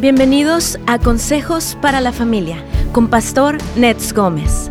Bienvenidos a Consejos para la Familia con Pastor Nets Gómez.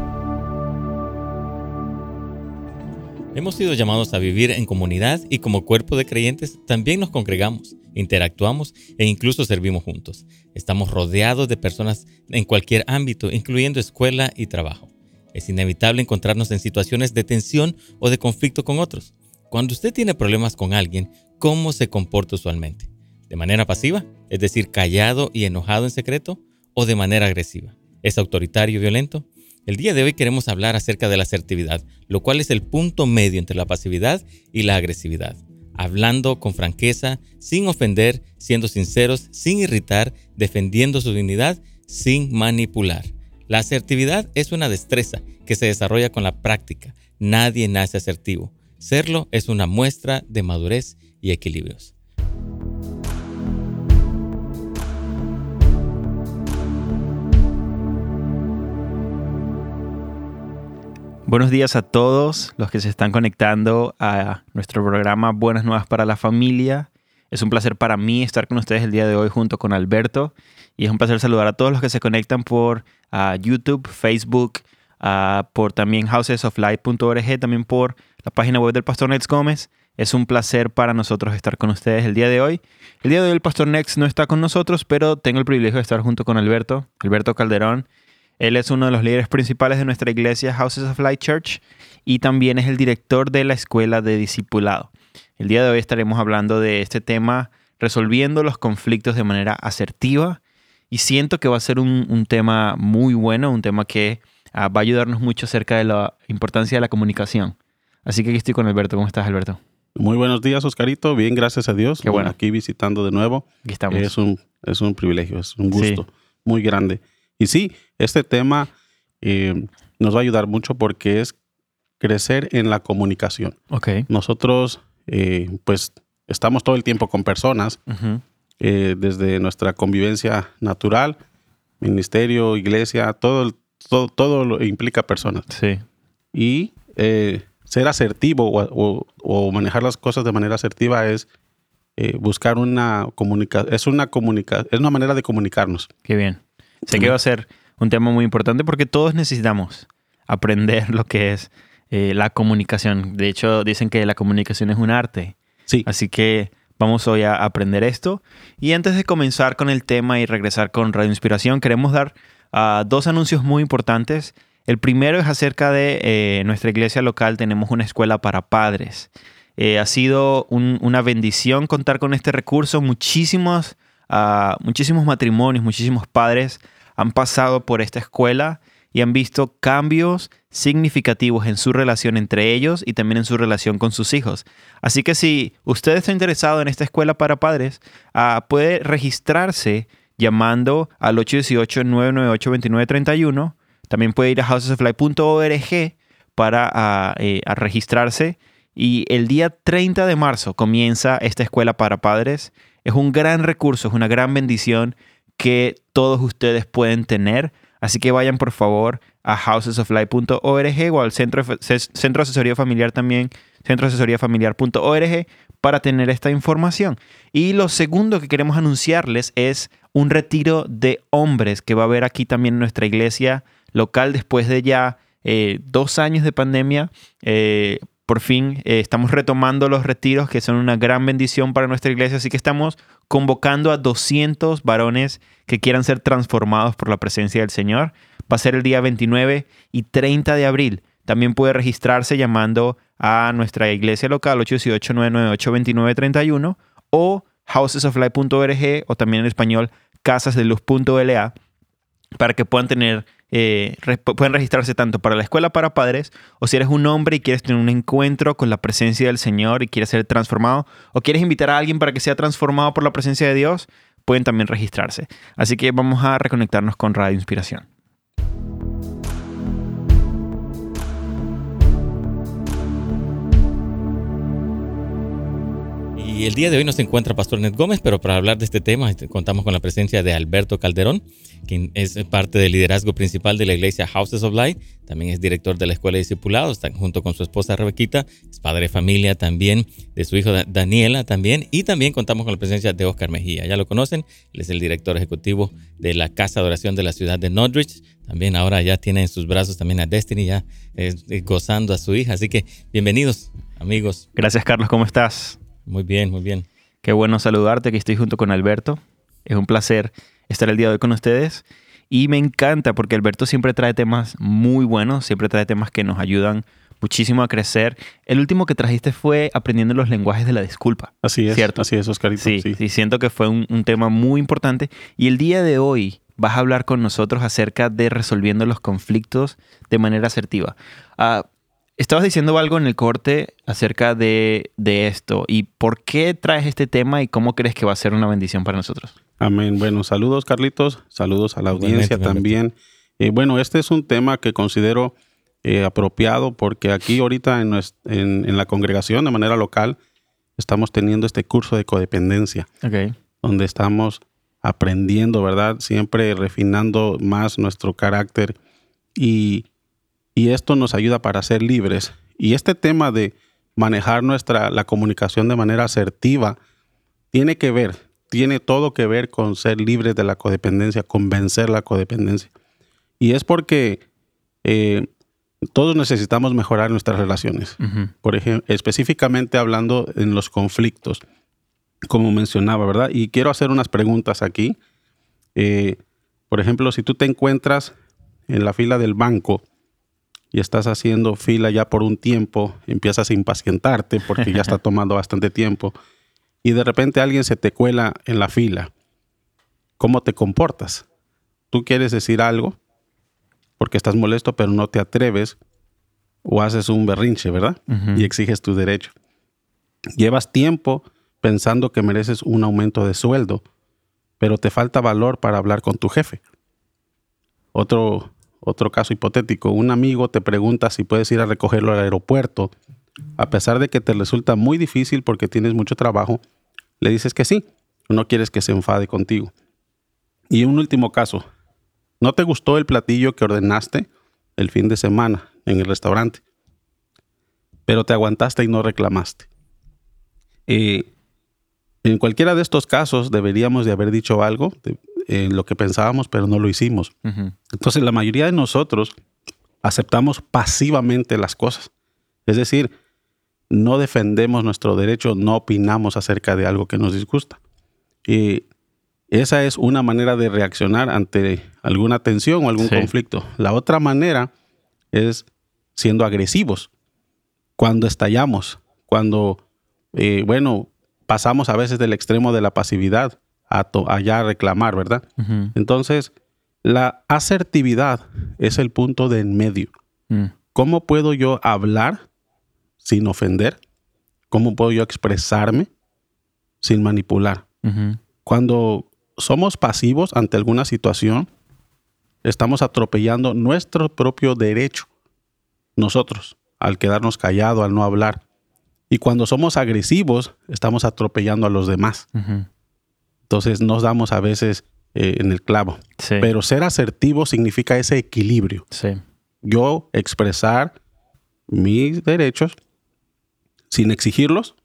Hemos sido llamados a vivir en comunidad y como cuerpo de creyentes también nos congregamos, interactuamos e incluso servimos juntos. Estamos rodeados de personas en cualquier ámbito, incluyendo escuela y trabajo. Es inevitable encontrarnos en situaciones de tensión o de conflicto con otros. Cuando usted tiene problemas con alguien, ¿cómo se comporta usualmente? ¿De manera pasiva? Es decir, callado y enojado en secreto, o de manera agresiva. ¿Es autoritario y violento? El día de hoy queremos hablar acerca de la asertividad, lo cual es el punto medio entre la pasividad y la agresividad. Hablando con franqueza, sin ofender, siendo sinceros, sin irritar, defendiendo su dignidad, sin manipular. La asertividad es una destreza que se desarrolla con la práctica. Nadie nace asertivo. Serlo es una muestra de madurez y equilibrios. Buenos días a todos los que se están conectando a nuestro programa Buenas Nuevas para la Familia. Es un placer para mí estar con ustedes el día de hoy junto con Alberto y es un placer saludar a todos los que se conectan por uh, YouTube, Facebook, uh, por también housesoflight.org, también por la página web del Pastor Nex Gómez. Es un placer para nosotros estar con ustedes el día de hoy. El día de hoy el Pastor Nex no está con nosotros, pero tengo el privilegio de estar junto con Alberto, Alberto Calderón. Él es uno de los líderes principales de nuestra iglesia Houses of Light Church y también es el director de la escuela de discipulado. El día de hoy estaremos hablando de este tema, resolviendo los conflictos de manera asertiva y siento que va a ser un, tema muy bueno, un tema que ah, va a ayudarnos mucho acerca de la importancia de la comunicación. Así que aquí estoy con Alberto. ¿Cómo estás, Alberto? Muy buenos días, Oscarito. Bien, gracias a Dios. Qué bueno. Aquí visitando de nuevo. Aquí estamos. Es un, es un privilegio, es un gusto muy grande. Y sí, este tema eh, nos va a ayudar mucho porque es crecer en la comunicación. Ok. Nosotros, eh, pues, estamos todo el tiempo con personas, eh, desde nuestra convivencia natural, ministerio, iglesia, todo, todo, todo lo implica personas. Sí. Y ser asertivo o, manejar las cosas de manera asertiva es buscar una comunicación, es una comunica es una manera de comunicarnos. Qué bien. Sé que va a ser un tema muy importante porque todos necesitamos aprender lo que es eh, la comunicación. De hecho, dicen que la comunicación es un arte. Sí. Así que vamos hoy a aprender esto. Y antes de comenzar con el tema y regresar con Radio Inspiración, queremos dar uh, dos anuncios muy importantes. El primero es acerca de eh, nuestra iglesia local. Tenemos una escuela para padres. Eh, ha sido un, una bendición contar con este recurso. Muchísimos muchísimos matrimonios, muchísimos padres han pasado por esta escuela y han visto cambios significativos en su relación entre ellos y también en su relación con sus hijos. Así que si usted está interesado en esta escuela para padres, ah, puede registrarse llamando al 818-998-2931. También puede ir a housesoflife.org para ah, eh, registrarse. Y el día 30 de marzo comienza esta escuela para padres. Es un gran recurso, es una gran bendición que todos ustedes pueden tener. Así que vayan por favor a housesoflife.org o al centro, centro asesoría familiar también, centroasesoríafamiliar.org para tener esta información. Y lo segundo que queremos anunciarles es un retiro de hombres que va a haber aquí también en nuestra iglesia local después de ya eh, dos años de pandemia. Eh, por fin eh, estamos retomando los retiros que son una gran bendición para nuestra iglesia, así que estamos convocando a 200 varones que quieran ser transformados por la presencia del Señor. Va a ser el día 29 y 30 de abril. También puede registrarse llamando a nuestra iglesia local 818-998-2931 o housesoflife.org o también en español casasdeluz.la para que puedan tener eh, pueden registrarse tanto para la escuela para padres o si eres un hombre y quieres tener un encuentro con la presencia del Señor y quieres ser transformado o quieres invitar a alguien para que sea transformado por la presencia de Dios, pueden también registrarse. Así que vamos a reconectarnos con Radio Inspiración. Y el día de hoy nos encuentra Pastor Ned Gómez, pero para hablar de este tema este, contamos con la presencia de Alberto Calderón, quien es parte del liderazgo principal de la iglesia Houses of Light, también es director de la Escuela de Discipulados, junto con su esposa Rebequita, es padre de familia también, de su hijo Daniela también, y también contamos con la presencia de Oscar Mejía, ya lo conocen, él es el director ejecutivo de la Casa de Oración de la ciudad de Norwich, también ahora ya tiene en sus brazos también a Destiny, ya gozando a su hija, así que bienvenidos amigos. Gracias Carlos, ¿cómo estás? Muy bien, muy bien. Qué bueno saludarte, que estoy junto con Alberto. Es un placer estar el día de hoy con ustedes. Y me encanta porque Alberto siempre trae temas muy buenos, siempre trae temas que nos ayudan muchísimo a crecer. El último que trajiste fue aprendiendo los lenguajes de la disculpa. Así es, ¿cierto? así es, Oscarito. Sí, sí. siento que fue un, tema muy importante. Y el día de hoy vas a hablar con nosotros acerca de resolviendo los conflictos de manera asertiva. Uh, Estabas diciendo algo en el corte acerca de, esto y por qué traes este tema y cómo crees que va a ser una bendición para nosotros. Amén. Bueno, saludos Carlitos, saludos a la audiencia también. Eh, bueno, este es un tema que considero eh, apropiado porque aquí ahorita en, en, la congregación de manera local estamos teniendo este curso de codependencia, donde estamos aprendiendo, ¿verdad? Siempre refinando más nuestro carácter y y esto nos ayuda para ser libres. Y este tema de manejar nuestra la comunicación de manera asertiva tiene que ver, tiene todo que ver con ser libres de la codependencia, con vencer la codependencia. Y es porque eh, todos necesitamos mejorar nuestras relaciones. Por ejemplo, específicamente hablando en los conflictos, como mencionaba, ¿verdad? Y quiero hacer unas preguntas aquí. Eh, por ejemplo, si tú te encuentras en la fila del banco y estás haciendo fila ya por un tiempo, empiezas a impacientarte porque ya está tomando bastante tiempo y de repente alguien se te cuela en la fila. ¿Cómo te comportas? Tú quieres decir algo porque estás molesto pero no te atreves o haces un berrinche, ¿verdad? Y exiges tu derecho. Llevas tiempo pensando que mereces un aumento de sueldo, pero te falta valor para hablar con tu jefe. Otro otro caso hipotético, un amigo te pregunta si puedes ir a recogerlo al aeropuerto, a pesar de que te resulta muy difícil porque tienes mucho trabajo, le dices que sí, no quieres que se enfade contigo. Y un último caso, ¿no te gustó el platillo que ordenaste el fin de semana en el restaurante? Pero te aguantaste y no reclamaste. Eh, en cualquiera de estos casos deberíamos de haber dicho algo, en lo que pensábamos, pero no lo hicimos. Entonces, la mayoría de nosotros aceptamos pasivamente las cosas. Es decir, no defendemos nuestro derecho, no opinamos acerca de algo que nos disgusta. Y esa es una manera de reaccionar ante alguna tensión o algún conflicto. La otra manera es siendo agresivos. Cuando estallamos, cuando, eh, bueno, pasamos a veces del extremo de la pasividad a allá a reclamar, ¿verdad? Entonces, la asertividad es el punto de en medio. Mm. ¿Cómo puedo yo hablar sin ofender? ¿Cómo puedo yo expresarme sin manipular? Cuando somos pasivos ante alguna situación, estamos atropellando nuestro propio derecho, nosotros, al quedarnos callados, al no hablar. Y cuando somos agresivos, estamos atropellando a los demás. Entonces nos damos a veces eh, en el clavo. Pero ser asertivo significa ese equilibrio. Yo expresar mis derechos sin exigirlos.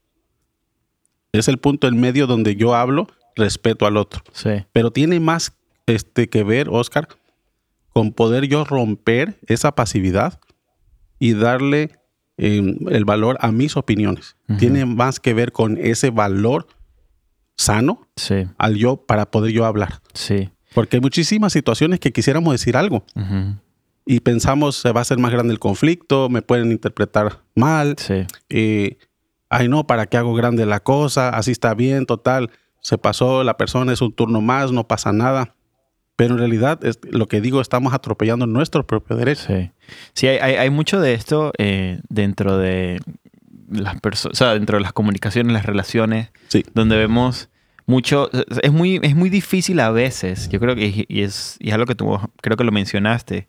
Es el punto en medio donde yo hablo respeto al otro. Pero tiene más este, que ver, Oscar, con poder yo romper esa pasividad y darle em, el valor a mis opiniones. Tiene más que ver con ese valor sano al yo para poder yo hablar. Sí. Porque hay muchísimas situaciones que quisiéramos decir algo y pensamos se va a hacer más grande el conflicto, me pueden interpretar mal. Sí. Eh, ay no, ¿para qué hago grande la cosa? Así está bien, total. Se pasó, la persona es un turno más, no pasa nada. Pero en realidad, es, lo que digo, estamos atropellando nuestro propio derecho. Sí, sí hay, hay, mucho de esto eh, dentro de las personas, o sea, dentro de las comunicaciones, las relaciones, donde vemos mucho, es muy, es muy difícil a veces, yo creo que, y es, y es algo que tú creo que lo mencionaste,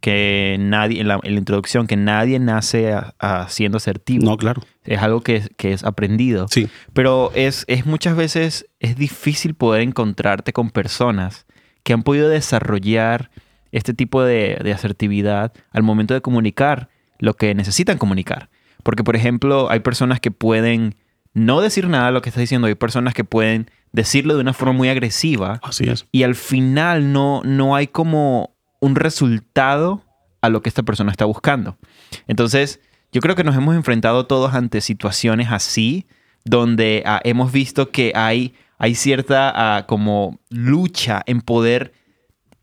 que nadie, en la, en la introducción, que nadie nace a- a siendo asertivo. No, claro. Es algo que, es- que es aprendido. Sí. Pero es, es muchas veces es difícil poder encontrarte con personas que han podido desarrollar este tipo de, de asertividad al momento de comunicar lo que necesitan comunicar. Porque, por ejemplo, hay personas que pueden no decir nada de lo que estás diciendo, hay personas que pueden decirlo de una forma muy agresiva Así es. y al final no, no hay como un resultado a lo que esta persona está buscando. Entonces, yo creo que nos hemos enfrentado todos ante situaciones así, donde ah, hemos visto que hay, hay cierta ah, como lucha en poder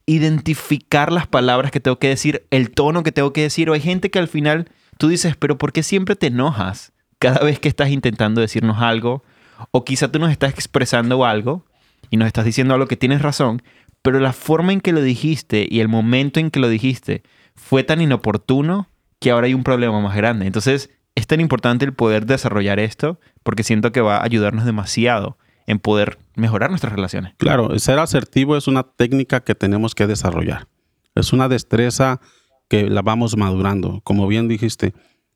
identificar las palabras que tengo que decir, el tono que tengo que decir, o hay gente que al final tú dices, pero ¿por qué siempre te enojas cada vez que estás intentando decirnos algo? O quizá tú nos estás expresando algo y nos estás diciendo algo que tienes razón, pero la forma en que lo dijiste y el momento en que lo dijiste fue tan inoportuno que ahora hay un problema más grande. Entonces, es tan importante el poder desarrollar esto porque siento que va a ayudarnos demasiado en poder mejorar nuestras relaciones. Claro, ser asertivo es una técnica que tenemos que desarrollar. Es una destreza que la vamos madurando. Como bien dijiste,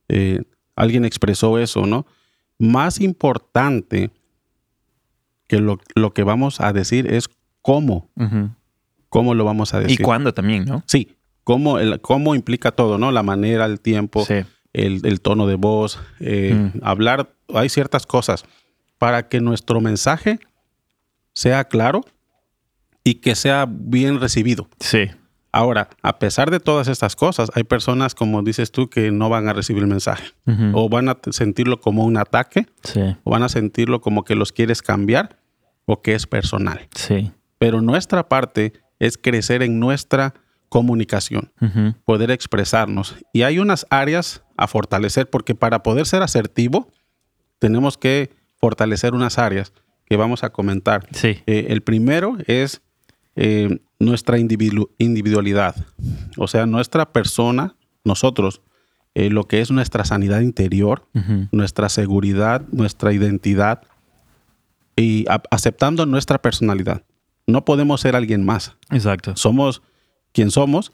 eh, alguien expresó eso, ¿no? Más importante que lo, lo que vamos a decir es cómo, cómo lo vamos a Y decir. cuándo también, ¿no? Sí, cómo, el, cómo implica todo, ¿no? La manera, el tiempo, Sí. el, el tono de voz, eh, Mm. hablar, hay ciertas cosas para que nuestro mensaje sea claro y que sea bien recibido. Sí. Ahora, a pesar de todas estas cosas, hay personas, como dices tú, que no van a recibir el mensaje o van a sentirlo como un ataque Sí. o van a sentirlo como que los quieres cambiar o que es personal. Sí. Pero nuestra parte es crecer en nuestra comunicación poder expresarnos. Y hay unas áreas a fortalecer porque para poder ser asertivo tenemos que fortalecer unas áreas que vamos a comentar. Sí. Eh, el primero es eh, nuestra individu- individualidad, o sea, nuestra persona, nosotros, eh, lo que es nuestra sanidad interior, nuestra seguridad, nuestra identidad y aceptando nuestra personalidad. No podemos ser alguien más. Exacto. Somos quien somos,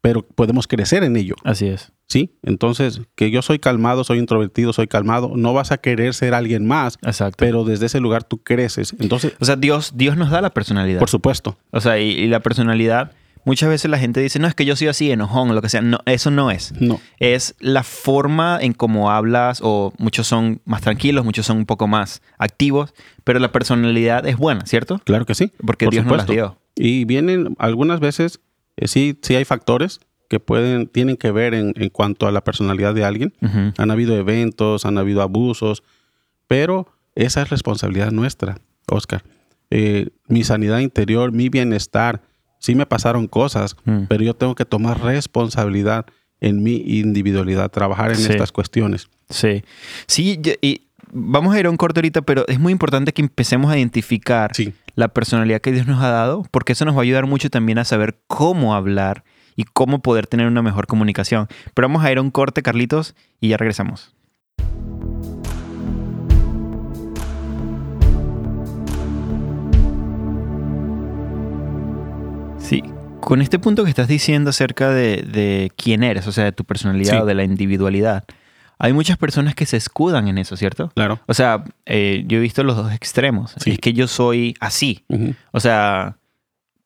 pero podemos crecer en ello. Así es. ¿Sí? Entonces, que yo soy calmado, soy introvertido, soy calmado, no vas a querer ser alguien más, Exacto. pero desde ese lugar tú creces. Entonces, o sea, Dios, Dios nos da la personalidad. por supuesto, O sea, y, y la personalidad, muchas veces la gente dice, no, es que yo soy así, enojón, o lo que sea. No, eso no es. no. Es la forma en cómo hablas, o muchos son más tranquilos, muchos son un poco más activos, pero la personalidad es buena, ¿cierto? Claro que sí. Porque por Dios nos las supuesto. dio. Y vienen algunas veces, eh, sí, sí hay factores que pueden, tienen que ver en, en cuanto a la personalidad de alguien. Ujú. Han habido eventos, han habido abusos, pero esa es responsabilidad nuestra, Oscar. Eh, mi sanidad interior, mi bienestar, sí me pasaron cosas, Mm. pero yo tengo que tomar responsabilidad en mi individualidad, trabajar en Sí. estas cuestiones. Sí. Sí, y- y vamos a ir a un corte ahorita, pero es muy importante que empecemos a identificar Sí. la personalidad que Dios nos ha dado, porque eso nos va a ayudar mucho también a saber cómo hablar y cómo poder tener una mejor comunicación. Pero vamos a ir a un corte, Carlitos, y ya regresamos. Sí, con este punto que estás diciendo acerca de, de quién eres, o sea, de tu personalidad Sí. o de la individualidad, hay muchas personas que se escudan en eso, ¿cierto? Claro. O sea, eh, yo he visto los dos extremos. Sí. Es que yo soy así. O sea,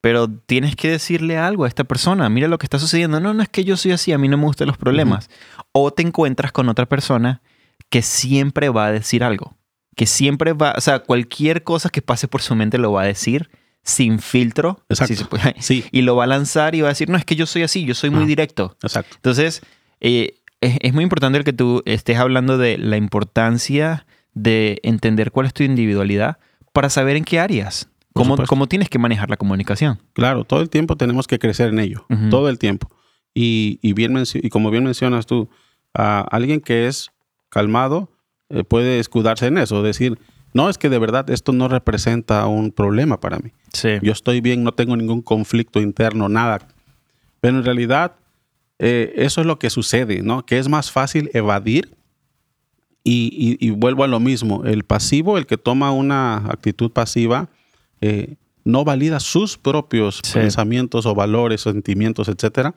pero tienes que decirle algo a esta persona. Mira lo que está sucediendo. No, no es que yo soy así, a mí no me gustan los problemas. O te encuentras con otra persona que siempre va a decir algo. Que siempre va, o sea, cualquier cosa que pase por su mente lo va a decir sin filtro. Exacto. si se puede, Sí, y lo va a lanzar y va a decir, no, es que yo soy así, yo soy muy directo. exacto. Entonces, eh, es, es muy importante el que tú estés hablando de la importancia de entender cuál es tu individualidad para saber en qué áreas, cómo, cómo tienes que manejar la comunicación. Claro, todo el tiempo tenemos que crecer en ello, Ujú. todo el tiempo. Y, y bien y como bien mencionas tú, a alguien que es calmado eh, puede escudarse en eso, decir, no, es que de verdad esto no representa un problema para mí. Sí. Yo estoy bien, no tengo ningún conflicto interno, nada. Pero en realidad eh, eso es lo que sucede, ¿no? Que es más fácil evadir y, y- y vuelvo a lo mismo. El pasivo, el que toma una actitud pasiva, eh, no valida sus propios Sí. pensamientos o valores, sentimientos, etcétera,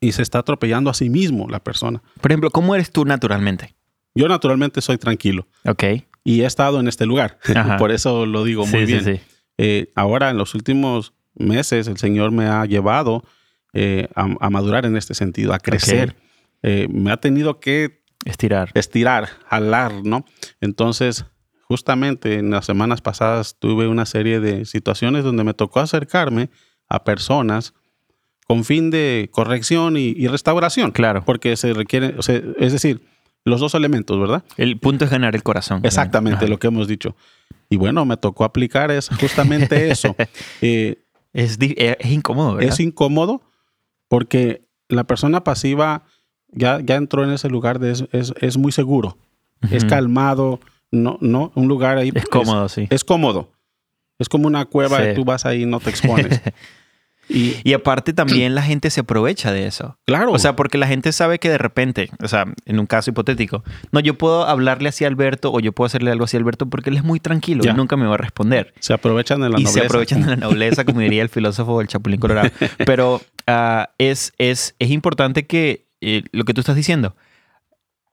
y se está atropellando a sí mismo la persona. Por ejemplo, ¿cómo eres tú naturalmente? Yo naturalmente soy tranquilo. Ok. Y he estado en este lugar. Por eso lo digo muy Sí, bien. sí. Eh, ahora, en los últimos meses, el Señor me ha llevado eh, a, a madurar en este sentido, a crecer. Eh, me ha tenido que Estirar. estirar, jalar, ¿no? Entonces, justamente en las semanas pasadas tuve una serie de situaciones donde me tocó acercarme a personas con fin de corrección y, y restauración. Claro. Porque se requiere, o sea, es decir, los dos elementos, ¿verdad? El punto es ganar el corazón. Exactamente Ajá. lo que hemos dicho. Y bueno, me tocó aplicar es justamente eso. Eh, Es, eh, es incómodo, ¿verdad? es incómodo porque la persona pasiva ya, ya entró en ese lugar de es, es- es muy seguro, es calmado, no, no, un lugar ahí. Es cómodo, sí. Es cómodo. Es como una cueva Sí. y tú vas ahí y no te expones. y Y aparte también la gente se aprovecha de eso. claro, O sea, porque la gente sabe que de repente, o sea, en un caso hipotético, no, yo puedo hablarle así a Alberto o yo puedo hacerle algo así a Alberto porque él es muy tranquilo Ya. y nunca me va a responder. se aprovechan de la y nobleza. se aprovechan de la nobleza, como diría el filósofo del Chapulín Colorado. Pero ah, es, es, es importante que eh, lo que tú estás diciendo,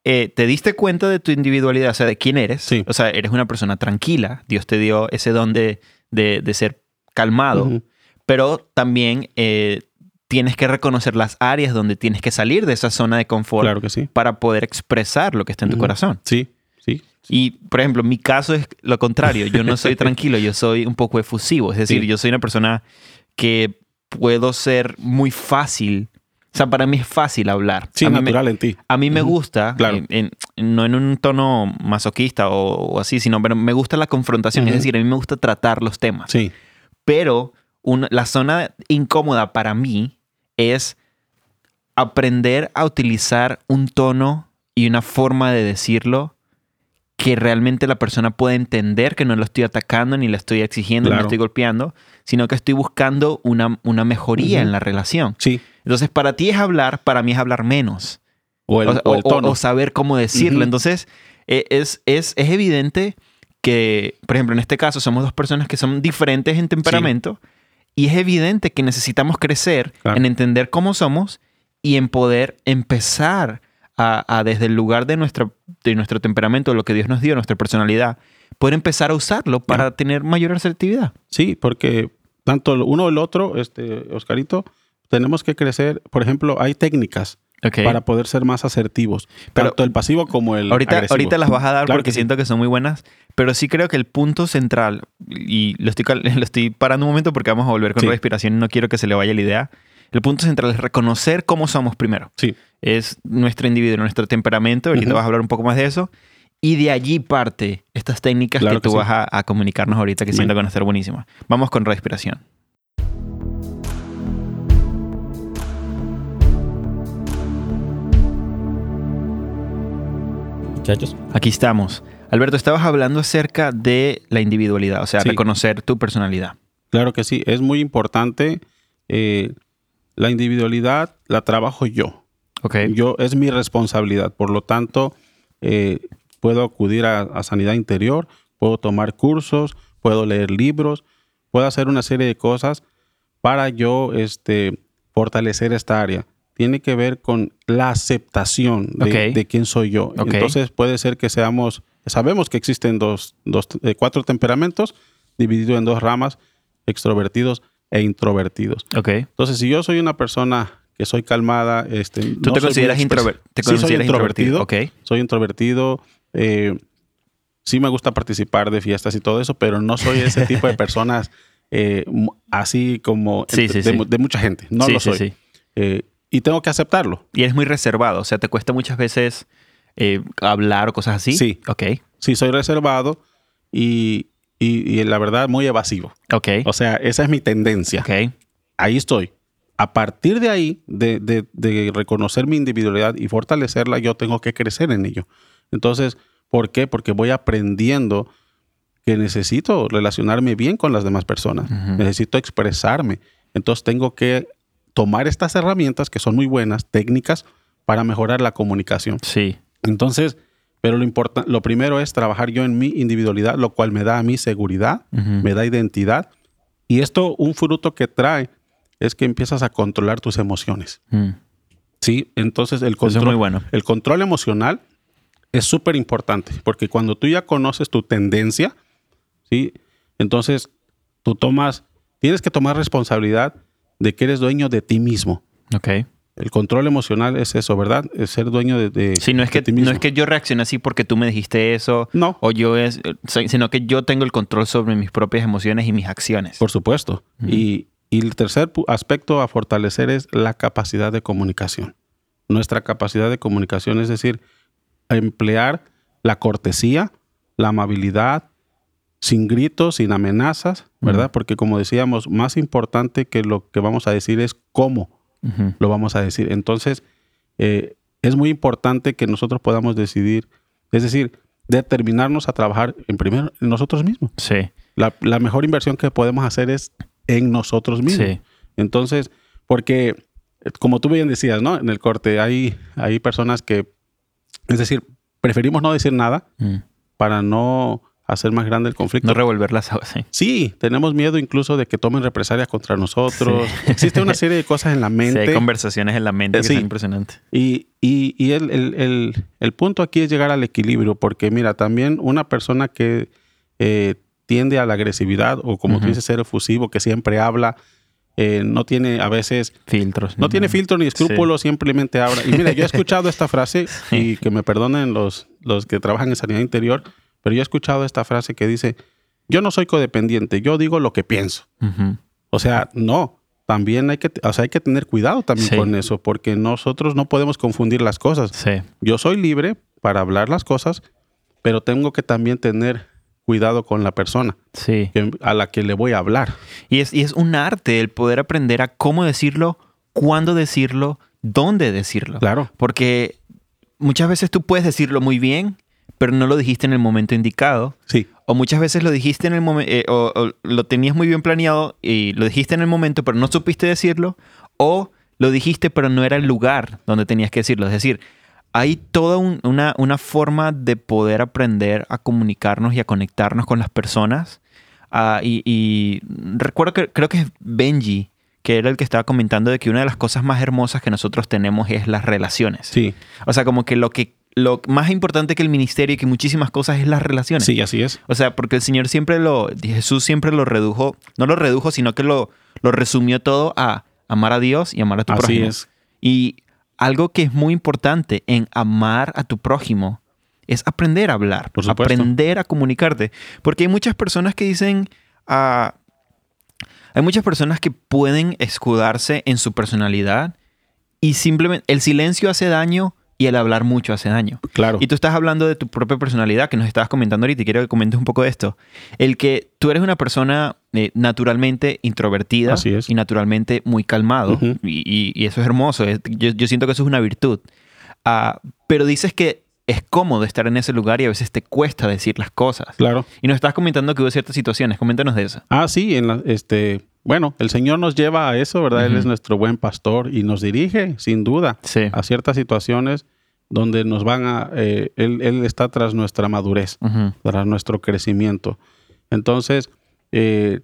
eh, te diste cuenta de tu individualidad, o sea, de quién eres. Sí. O sea, eres una persona tranquila. Dios te dio ese don de, de- de ser calmado. Pero también eh, tienes que reconocer las áreas donde tienes que salir de esa zona de confort Claro que sí. para poder expresar lo que está en tu corazón. Sí, sí. Y, por ejemplo, mi caso es lo contrario. Yo no soy tranquilo, yo soy un poco efusivo. Es decir, Sí. yo soy una persona que puedo ser muy fácil. O sea, para mí es fácil hablar. Sí, a mí me- natural en ti. a mí me gusta, Claro. en- en- no en un tono masoquista o, o así, sino pero me gusta la confrontación. Es decir, a mí me gusta tratar los temas. Sí, Pero una- la zona incómoda para mí es aprender a utilizar un tono y una forma de decirlo que realmente la persona pueda entender que no lo estoy atacando, ni le estoy exigiendo, ni lo estoy golpeando, sino que estoy buscando una, una mejoría en la relación. sí. Entonces, para ti es hablar, para mí es hablar menos. O el, O, o el o- tono. o saber cómo decirlo. Entonces, eh, es, es, es evidente que, por ejemplo, en este caso somos dos personas que son diferentes en temperamento y es evidente que necesitamos crecer Claro. en entender cómo somos y en poder empezar a, a desde el lugar de, nuestra, de nuestro temperamento, lo que Dios nos dio, nuestra personalidad, poder empezar a usarlo para tener mayor asertividad. Sí, porque tanto el uno o el otro, este, Oscarito, tenemos que crecer. Por ejemplo, hay técnicas Ok. para poder ser más asertivos. Pero- tanto el pasivo como el Ahorita, agresivo. ahorita las vas a dar Claro porque que sí. siento que son muy buenas, pero sí creo que el punto central, y lo estoy, lo estoy parando un momento porque vamos a volver con Sí. respiración y no quiero que se le vaya la idea. El punto central es reconocer cómo somos primero. Sí, Es nuestro individuo, nuestro temperamento. Ahorita Ujú. vas a hablar un poco más de eso. Y de allí parte estas técnicas Claro que que tú sí. vas a, a comunicarnos ahorita que Bien. siento que van a estar buenísimas. Vamos con respiración. Muchachos, Aquí estamos. Alberto, estabas hablando acerca de la individualidad, o sea, Sí. reconocer tu personalidad. claro que sí. Es muy importante. eh, la individualidad la trabajo yo. Ok. Yo es mi responsabilidad. Por lo tanto, eh, puedo acudir a, a sanidad interior, puedo tomar cursos, puedo leer libros, puedo hacer una serie de cosas para yo este, fortalecer esta área. Tiene que ver con la aceptación de, quién soy yo. Entonces puede ser que seamos, sabemos que existen dos, dos, eh, cuatro temperamentos divididos en dos ramas, extrovertidos e introvertidos. Ok. Entonces, si yo soy una persona que soy calmada, este, ¿Tú no te consideras, introver- te Sí, soy introvertido? Ok. Soy introvertido. eh, sí me gusta participar de fiestas y todo eso, pero no soy ese tipo de personas eh, así como Sí, entre- sí, de, sí. mu- de mucha gente. No lo soy. sí. Eh, y tengo que aceptarlo. Y eres muy reservado, o sea, te cuesta muchas veces eh, hablar o cosas así. Sí. Ok. Sí, soy reservado y, y- y la verdad muy evasivo. Ok. O sea, esa es mi tendencia. Ok. ahí estoy. A partir de ahí, de, de- de reconocer mi individualidad y fortalecerla, yo tengo que crecer en ello. Entonces, ¿por qué? Porque voy aprendiendo que necesito relacionarme bien con las demás personas. Ujú. Necesito expresarme. Entonces, tengo que tomar estas herramientas que son muy buenas, técnicas, para mejorar la comunicación. Sí. Entonces, pero lo, importa- lo primero es trabajar yo en mi individualidad, lo cual me da a mí seguridad, me da identidad. Y esto, un fruto que trae, es que empiezas a controlar tus emociones. Mm. Sí, entonces el control, es muy bueno. el control emocional es súper importante porque cuando tú ya conoces tu tendencia, ¿sí? Entonces tú tomas, tienes que tomar responsabilidad de que eres dueño de ti mismo. Ok. El control emocional es eso, ¿verdad? Es ser dueño de, de- Sí, no es, de que, ti no mismo. es que yo reaccione así porque tú me dijiste eso. No. O yo es. Sino que yo tengo el control sobre mis propias emociones y mis acciones. Por supuesto. y, y el tercer aspecto a fortalecer es la capacidad de comunicación. Nuestra capacidad de comunicación, es decir, emplear la cortesía, la amabilidad, sin gritos, sin amenazas, ¿verdad? Porque como decíamos, más importante que lo que vamos a decir es cómo lo vamos a decir. Entonces, eh, es muy importante que nosotros podamos decidir, es decir, determinarnos a trabajar en primero en nosotros mismos. Sí. La, la mejor inversión que podemos hacer es en nosotros mismos. Sí. Entonces, porque, como tú bien decías, ¿no? En el corte hay, hay personas que, es decir, preferimos no decir nada Mm. para no hacer más grande el conflicto. No revolver las aguas, sí. sí, tenemos miedo incluso de que tomen represalias contra nosotros. Existe una serie de cosas en la Sí, mente. hay conversaciones en la mente que sí. son impresionantes. Y, y- y el, el- el- el punto aquí es llegar al equilibrio, porque mira, también una persona que eh, tiende a la agresividad o como tú dices, ser efusivo, que siempre habla, eh, no tiene a veces, Filtros. no tiene filtro ni escrúpulos, simplemente habla. Y mira, yo he escuchado esta frase y que me perdonen los, los que trabajan en sanidad interior, pero yo he escuchado esta frase que dice, yo no soy codependiente, yo digo lo que pienso. O sea, no. También hay que, o sea, hay que tener cuidado también Sí. con eso, porque nosotros no podemos confundir las cosas. Sí. Yo soy libre para hablar las cosas, pero tengo que también tener cuidado con la persona Sí. que- a la que le voy a hablar. Y es, y es un arte el poder aprender a cómo decirlo, cuándo decirlo, dónde decirlo. Claro. Porque muchas veces tú puedes decirlo muy bien, pero no lo dijiste en el momento indicado. Sí, O muchas veces lo dijiste en el momento, o, o lo tenías muy bien planeado y lo dijiste en el momento, pero no supiste decirlo. O lo dijiste, pero no era el lugar donde tenías que decirlo. Es decir, hay toda un- una, una forma de poder aprender a comunicarnos y a conectarnos con las personas. Ah, y, y recuerdo que creo que es Benji, que era el que estaba comentando de que una de las cosas más hermosas que nosotros tenemos es las relaciones. sí, O sea, como que lo que lo más importante que el ministerio y que muchísimas cosas es las relaciones. sí, así es. O sea, porque el Señor siempre lo, Jesús siempre lo redujo, no lo redujo, sino que lo, lo resumió todo a amar a Dios y amar a tu Así prójimo. es. Y algo que es muy importante en amar a tu prójimo es aprender a hablar, Por aprender a comunicarte. Porque hay muchas personas que dicen, ah, hay muchas personas que pueden escudarse en su personalidad y simplemente el silencio hace daño y el hablar mucho hace daño. Claro. Y tú estás hablando de tu propia personalidad, que nos estabas comentando ahorita, y quiero que comentes un poco de esto. El que tú eres una persona eh, naturalmente introvertida Así es. y naturalmente muy calmado, Ujú. y, y- y eso es hermoso, es- yo, yo siento que eso es una virtud. Ah, pero dices que es cómodo estar en ese lugar y a veces te cuesta decir las cosas. Claro. Y nos estabas comentando que hubo ciertas situaciones, coméntanos de eso. Ah, sí, en la- este, bueno, el Señor nos lleva a eso, ¿verdad? Él Ujú. es nuestro buen pastor y nos dirige, sin duda, Sí. a ciertas situaciones donde nos van a, eh, él, él está tras nuestra madurez. Para nuestro crecimiento. Entonces, eh,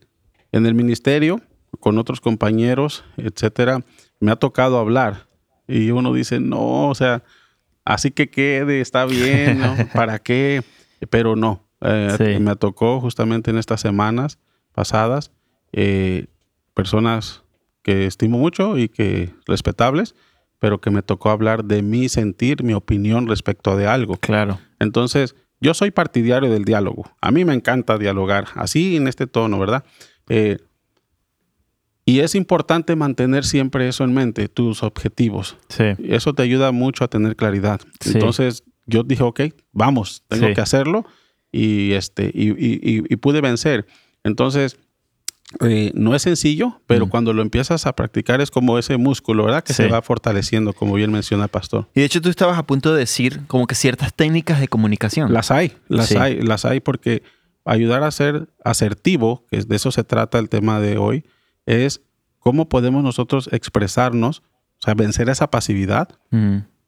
en el ministerio, con otros compañeros, etcétera, me ha tocado hablar y uno dice, no, o sea, así que quede, está bien, ¿no? ¿Para qué? Pero no. Eh, Sí. Me tocó justamente en estas semanas pasadas personas que estimo mucho y que respetables, pero que me tocó hablar de mi sentir, mi opinión respecto de algo. Claro. Entonces, yo soy partidario del diálogo. A mí me encanta dialogar, así en este tono, ¿verdad? Eh, y es importante mantener siempre eso en mente, tus objetivos. Sí. Eso te ayuda mucho a tener claridad. Sí. Entonces, yo dije, ok, vamos, tengo Sí. que hacerlo y, este, y, y- y- y pude vencer. Entonces, eh, no es sencillo, pero cuando lo empiezas a practicar es como ese músculo, ¿verdad? Que se va fortaleciendo, como bien menciona el pastor. Y de hecho tú estabas a punto de decir como que ciertas técnicas de comunicación. Las hay, las Sí. hay, las hay porque ayudar a ser asertivo, que de eso se trata el tema de hoy, es cómo podemos nosotros expresarnos, o sea, vencer esa pasividad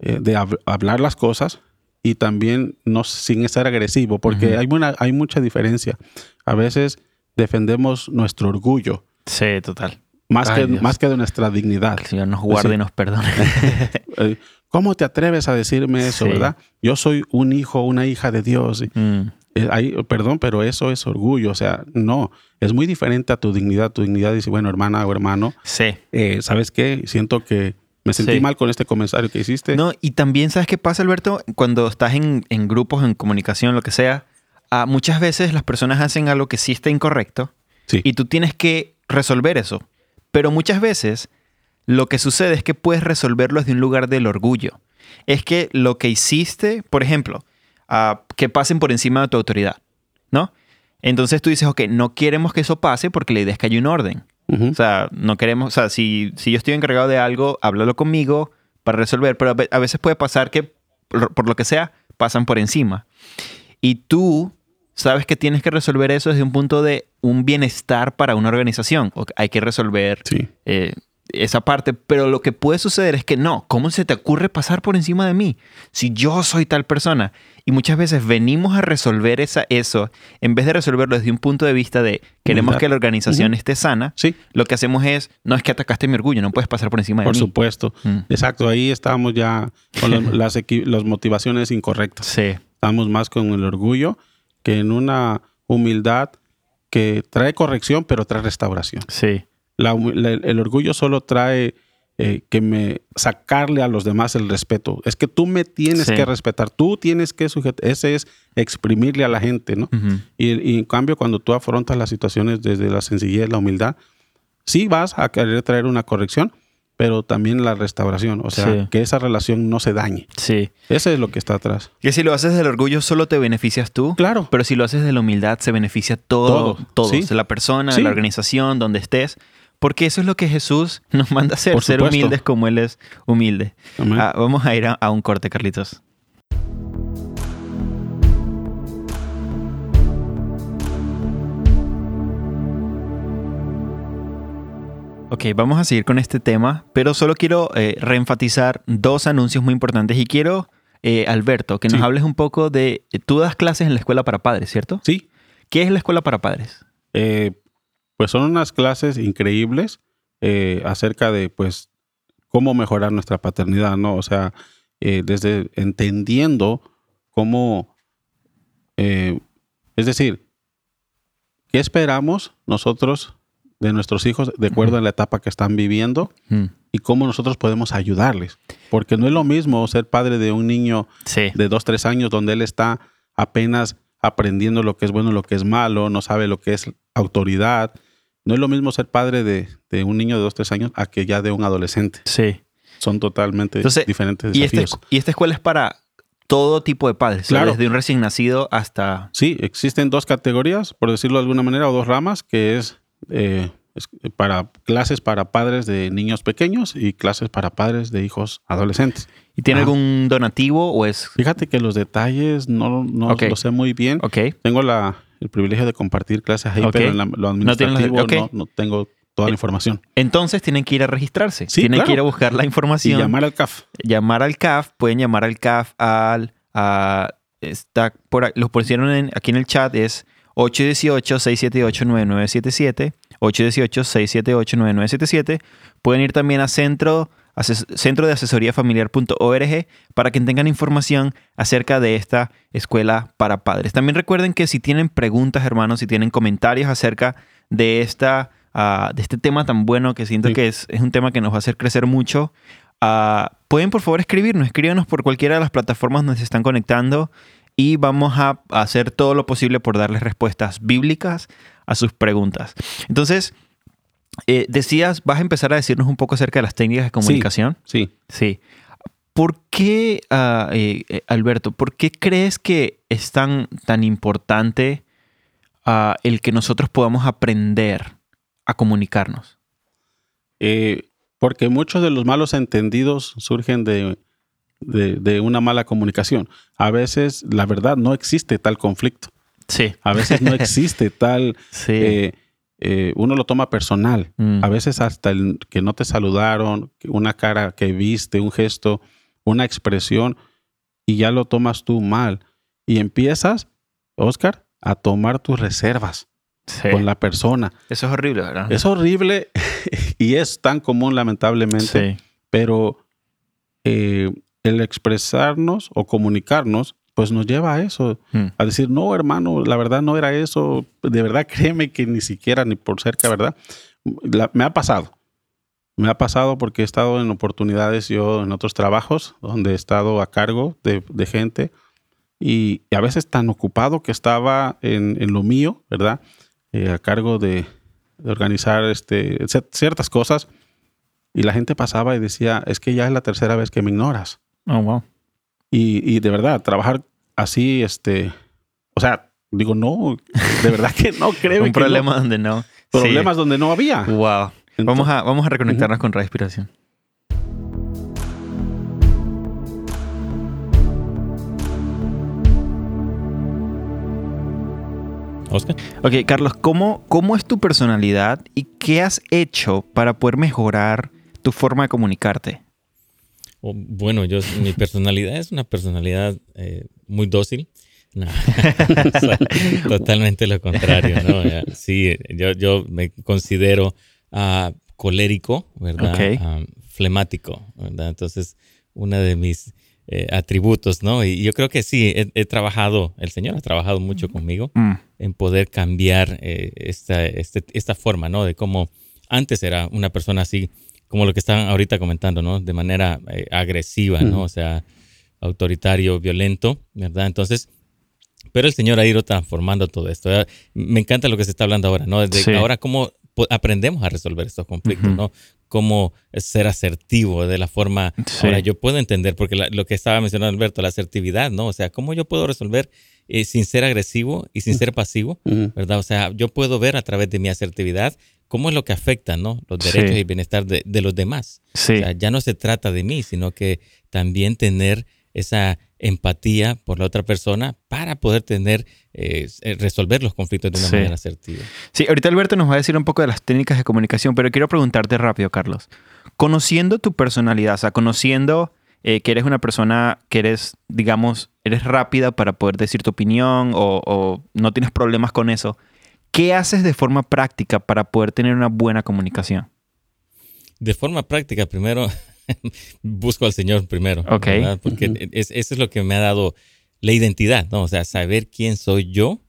eh, de hab- hablar las cosas y también no sin ser agresivo, porque hay, una, hay mucha diferencia. A veces defendemos nuestro orgullo Sí, total. más, Ay, que, Dios. más que de nuestra dignidad. Que el Señor nos guarde Sí. y nos perdone. Eh, ¿Cómo te atreves a decirme eso, Sí. verdad? Yo soy un hijo, una hija de Dios. y- Mm, eh, ahí, perdón, pero eso es orgullo. O sea, no, es muy diferente a tu dignidad. Tu dignidad dice, bueno, hermana o hermano, sí. eh, ¿sabes qué? Siento que me sentí Sí. mal con este comentario que hiciste. No, y también, ¿sabes qué pasa, Alberto? Cuando estás en, en grupos, en comunicación, lo que sea, ah, muchas veces las personas hacen algo que sí está incorrecto Sí. y tú tienes que resolver eso. Pero muchas veces lo que sucede es que puedes resolverlo desde un lugar del orgullo. Es que lo que hiciste, por ejemplo, ah, que pasen por encima de tu autoridad, ¿no? Entonces tú dices, ok, no queremos que eso pase porque la idea es que haya un orden. O sea, no queremos, o sea, si, si yo estoy encargado de algo, háblalo conmigo para resolver, pero a ve- a veces puede pasar que, por, por lo que sea, pasan por encima. Y tú sabes que tienes que resolver eso desde un punto de un bienestar para una organización. O hay que resolver Sí. eh, esa parte, pero lo que puede suceder es que no, ¿cómo se te ocurre pasar por encima de mí? Si yo soy tal persona. Y muchas veces venimos a resolver esa, eso, en vez de resolverlo desde un punto de vista de queremos que la organización esté sana, Sí, lo que hacemos es, no es que atacaste mi orgullo, no puedes pasar por encima de por mí. supuesto. Mm. Exacto, ahí estamos ya con las, equi- las motivaciones incorrectas. Sí, Estamos más con el orgullo que en una humildad que trae corrección, pero trae restauración. sí, La humi- la- el orgullo solo trae eh, que me sacarle a los demás el respeto. Es que tú me tienes Sí. que respetar, tú tienes que sujetar. Ese es exprimirle a la gente, ¿no? Y, y en cambio, cuando tú afrontas las situaciones desde la sencillez, la humildad, sí vas a querer traer una corrección, pero también la restauración. O sea, Sí. que esa relación no se dañe. sí. Ese es lo que está atrás. Que si lo haces del orgullo solo te beneficias tú. Claro. Pero si lo haces de la humildad se beneficia todo, Todo, todos, sí. de la persona, de Sí. la organización, donde estés. Porque eso es lo que Jesús nos manda a hacer, Por ser humildes como Él es humilde. Amén. Ah, vamos a ir a, a un corte, Carlitos. Ok, vamos a seguir con este tema, pero solo quiero eh, reenfatizar dos anuncios muy importantes y quiero, eh, Alberto, que nos Sí. hables un poco de... eh, Tú das clases en la escuela para padres, ¿cierto? Sí, ¿Qué es la escuela para padres? Eh, pues son unas clases increíbles acerca de, pues, cómo mejorar nuestra paternidad, ¿no? O sea, desde entendiendo cómo, es decir, ¿qué esperamos nosotros de nuestros hijos de acuerdo a la etapa que están viviendo Mm, y cómo nosotros podemos ayudarles? Porque no es lo mismo ser padre de un niño Sí. de dos, tres años donde él está apenas aprendiendo lo que es bueno, lo que es malo, no sabe lo que es autoridad. No es lo mismo ser padre de, de un niño de dos, tres años a que ya de un adolescente. Sí. Son totalmente Entonces, diferentes Y, este, esta escuela es para todo tipo de padres, Claro. desde un recién nacido hasta... Sí, existen dos categorías, por decirlo de alguna manera, o dos ramas, que es, eh, es para clases para padres de niños pequeños y clases para padres de hijos adolescentes. ¿Y tiene algún donativo o es...? Fíjate que los detalles no, no Ok. lo sé muy bien. Tengo la, el privilegio de compartir clases ahí, pero en la- lo los- administrativo no, no tengo toda la Eh, información. Entonces tienen que ir a registrarse. Sí, tienen claro. que ir a buscar la Y información. llamar al CAF. llamar al CAF, pueden llamar al CAF al... a- está por, ahí- lo pusieron en- aquí en el chat, es 818-678-9977. 818-678-9977. Pueden ir también a centro, ases- centro de asesoría familiar.org para que tengan información acerca de esta escuela para padres. También recuerden que si tienen preguntas, hermanos, si tienen comentarios acerca de, esta, ah, de este tema tan bueno que siento Sí. que es, es un tema que nos va a hacer crecer mucho, ah, pueden por favor escribirnos, escríbanos por cualquiera de las plataformas donde se están conectando y vamos a hacer todo lo posible por darles respuestas bíblicas a sus preguntas. Entonces, eh, decías, vas a empezar a decirnos un poco acerca de las técnicas de comunicación. Sí. Sí. ¿Por qué, ah, eh, eh, Alberto, por qué crees que es tan, tan importante ah, el que nosotros podamos aprender a comunicarnos? Eh, porque muchos de los malos entendidos surgen de, de- de una mala comunicación. A veces, la verdad, no existe tal conflicto. Sí. A veces no existe tal... Sí. eh, eh, uno lo toma personal. Mm. A veces hasta el que no te saludaron, una cara que viste, un gesto, una expresión, y ya lo tomas tú mal. Y empiezas, Oscar, a tomar tus reservas Sí. con la persona. Eso es horrible, ¿verdad? Es horrible y es tan común lamentablemente, Sí. pero eh, el expresarnos o comunicarnos, pues nos lleva a eso, Mm. a decir, no, hermano, la verdad no era eso, de verdad créeme que ni siquiera, ni por cerca, ¿verdad? La- me ha pasado, me ha pasado porque he estado en oportunidades yo en otros trabajos donde he estado a cargo de, de gente y, y a veces tan ocupado que estaba en, en lo mío, ¿verdad? Eh, a cargo de, de organizar este, cier- ciertas cosas y la gente pasaba y decía, es que ya es la tercera vez que me ignoras. Oh, wow. Y, y de verdad, trabajar así, este, o sea, digo, no, de verdad que no, créeme Un que no. problema donde no. Problemas donde no había. Wow. Entonces- Vamos a, vamos a reconectarnos con respiración. Oscar. Ok, Carlos, ¿cómo, ¿cómo es tu personalidad y qué has hecho para poder mejorar tu forma de comunicarte? Oh, bueno, yo, mi personalidad es una personalidad eh, muy dócil. No, totalmente lo contrario, ¿no? Sí, yo, yo me considero ah, colérico, ¿verdad? Ah, flemático, ¿verdad? Entonces, uno de mis eh, atributos, ¿no? Y yo creo que sí, he, he trabajado, el Señor ha trabajado mucho conmigo Mm, en poder cambiar eh, esta, este- esta forma, ¿no? De cómo antes era una persona así, como lo que estaban ahorita comentando, ¿no? De manera eh, agresiva, ¿no? O sea, autoritario, violento, ¿verdad? Entonces, pero el Señor ha ido transformando todo esto. Me encanta lo que se está hablando ahora, ¿no? Desde Sí. ahora cómo aprendemos a resolver estos conflictos, Ujú. ¿no? Cómo ser asertivo de la forma... Sí. Ahora, yo puedo entender, porque la- lo que estaba mencionando Alberto, la asertividad, ¿no? O sea, ¿cómo yo puedo resolver eh, sin ser agresivo y sin ser pasivo? ¿verdad? O sea, yo puedo ver a través de mi asertividad cómo es lo que afecta, ¿no? Los derechos Sí. y el bienestar de, de los demás. sí. O sea, ya no se trata de mí, sino que también tener esa empatía por la otra persona para poder tener, eh, eh, resolver los conflictos de una Sí. manera asertiva. Sí, ahorita Alberto nos va a decir un poco de las técnicas de comunicación, pero quiero preguntarte rápido, Carlos. Conociendo tu personalidad, o sea, conociendo eh, que eres una persona que eres, digamos, eres rápida para poder decir tu opinión o, o no tienes problemas con eso, ¿qué haces de forma práctica para poder tener una buena comunicación? De forma práctica, primero, busco al Señor primero. Ok. ¿verdad? Porque es- eso es lo que me ha dado la identidad, ¿no? O sea, saber quién soy yo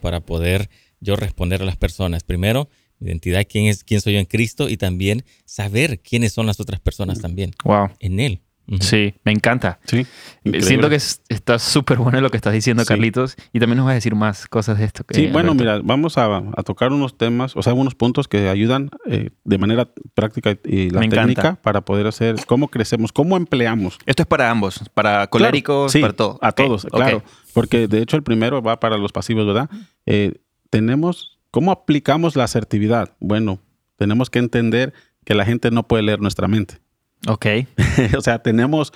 para poder yo responder a las personas. Primero, identidad, quién es, quién soy yo en Cristo y también saber quiénes son las otras personas también Wow. en Él. Sí, me encanta. Sí. increíble. Siento que es- está súper bueno lo que estás diciendo, Sí. Carlitos, y también nos vas a decir más cosas de esto. que- Sí, bueno, Alberto. mira, vamos a, a tocar unos temas, o sea, unos puntos que ayudan eh, de manera práctica y la Me encanta. técnica para poder hacer cómo crecemos, cómo empleamos. Esto es para ambos, para coléricos, Claro, sí, para todo. A todos, claro. Porque de hecho el primero va para los pasivos, ¿verdad? Eh, tenemos, ¿cómo aplicamos la asertividad? Bueno, tenemos que entender que la gente no puede leer nuestra mente. Ok. o sea, tenemos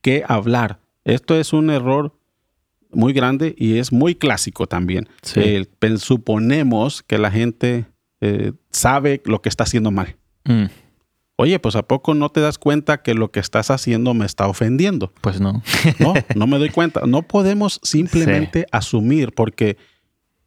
que hablar. Esto es un error muy grande y es muy clásico también. Sí. Suponemos que la gente eh, sabe lo que está haciendo mal. Mm, Oye, pues ¿a poco no te das cuenta que lo que estás haciendo me está ofendiendo? pues no. No, no me doy cuenta. No podemos simplemente asumir porque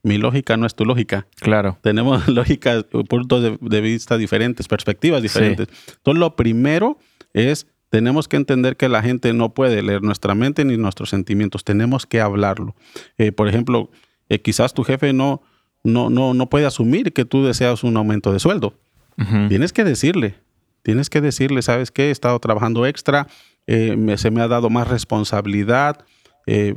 mi lógica no es tu lógica. Claro. Tenemos lógicas, puntos de, de vista diferentes, perspectivas diferentes. Entonces, lo primero es, tenemos que entender que la gente no puede leer nuestra mente ni nuestros sentimientos. Tenemos que hablarlo. Eh, por ejemplo, eh, quizás tu jefe no, no, no, no puede asumir que tú deseas un aumento de sueldo. Tienes que decirle, tienes que decirle, ¿sabes qué? He estado trabajando extra, eh, me- se me ha dado más responsabilidad.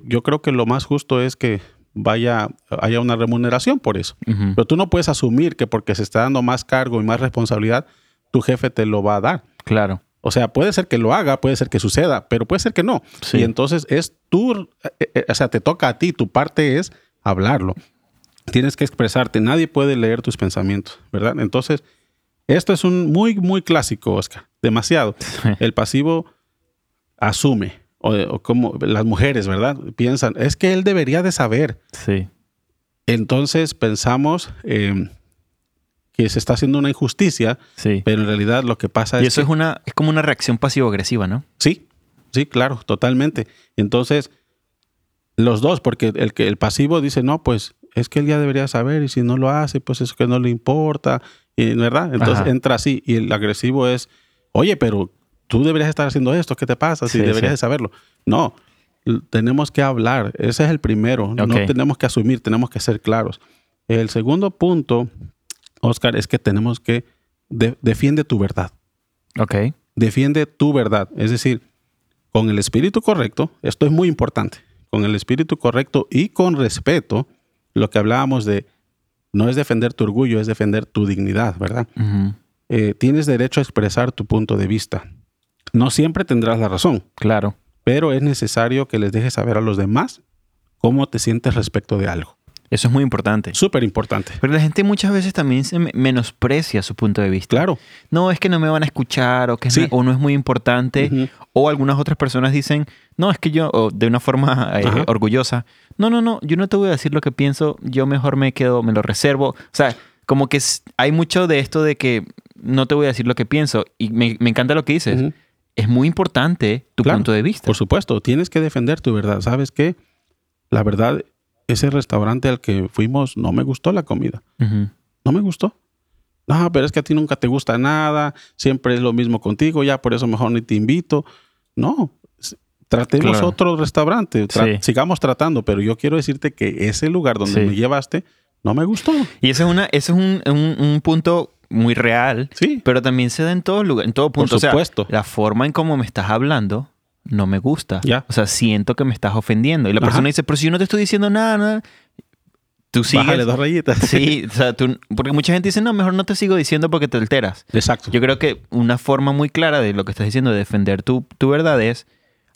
Yo creo que lo más justo es que vaya, haya una remuneración por eso. Pero tú no puedes asumir que porque se está dando más cargo y más responsabilidad, tu jefe te lo va a dar. Claro. O sea, puede ser que lo haga, puede ser que suceda, pero puede ser que no. Sí. Y entonces es tú, eh, eh, o sea, te toca a ti, tu parte es hablarlo. Tienes que expresarte, nadie puede leer tus pensamientos, ¿verdad? Entonces, esto es un muy, muy clásico, Oscar, demasiado. El pasivo asume, o, o como las mujeres, ¿verdad? Piensan, es que él debería de saber. Sí. Entonces pensamos eh, que se está haciendo una injusticia, Sí. pero en realidad lo que pasa Y es eso que- es una, es como una reacción pasivo-agresiva, ¿no? Sí, sí, claro, totalmente. Entonces, los dos, porque el que el pasivo dice, no, pues es que él ya debería saber y si no lo hace, pues es que no le importa, y, ¿verdad? Entonces Ajá. entra así y el agresivo es, oye, pero tú deberías estar haciendo esto, ¿qué te pasa? Si Sí, deberías sí. de saberlo. No, tenemos que hablar, ese es el primero, no tenemos que asumir, tenemos que ser claros. El segundo punto, Oscar, es que tenemos que, de- defiende tu verdad Ok. defiende tu verdad. Es decir, con el espíritu correcto, esto es muy importante, con el espíritu correcto y con respeto, lo que hablábamos de no es defender tu orgullo, es defender tu dignidad, ¿verdad? Eh, tienes derecho a expresar tu punto de vista. No siempre tendrás la razón, Claro. pero es necesario que les dejes saber a los demás cómo te sientes respecto de algo. Eso es muy importante. Súper importante. Pero la gente muchas veces también se me- menosprecia su punto de vista. Claro. No, es que no me van a escuchar o que Sí. no, o no es muy importante. O algunas otras personas dicen, no, es que yo, o de una forma eh, orgullosa, no, no, no, yo no te voy a decir lo que pienso, yo mejor me quedo, me lo reservo. O sea, como que hay mucho de esto de que no te voy a decir lo que pienso. Y me, me encanta lo que dices. Es muy importante tu Claro, punto de vista. Por supuesto, tienes que defender tu verdad. ¿Sabes qué? La verdad, ese restaurante al que fuimos no me gustó la comida. Ujú. No me gustó. No, pero es que a ti nunca te gusta nada, siempre es lo mismo contigo, ya por eso mejor ni te invito. No, tratemos Claro. otro restaurante, tra- Sí. sigamos tratando, pero yo quiero decirte que ese lugar donde Sí. me llevaste no me gustó. Y ese es, una, ese es un, un- un punto muy real, Sí, pero también se da en todo lugar, en todo por punto. O sea, supuesto. la forma en cómo me estás hablando no me gusta. Ya. O sea, siento que me estás ofendiendo. Y la Ajá. persona dice, pero si yo no te estoy diciendo nada, nada. Tú sigues. Bájale dos rayitas. Sí, o sea, tú- porque mucha gente dice, no, mejor no te sigo diciendo porque te alteras. Exacto. Yo creo que una forma muy clara de lo que estás diciendo, de defender tu, tu verdad es,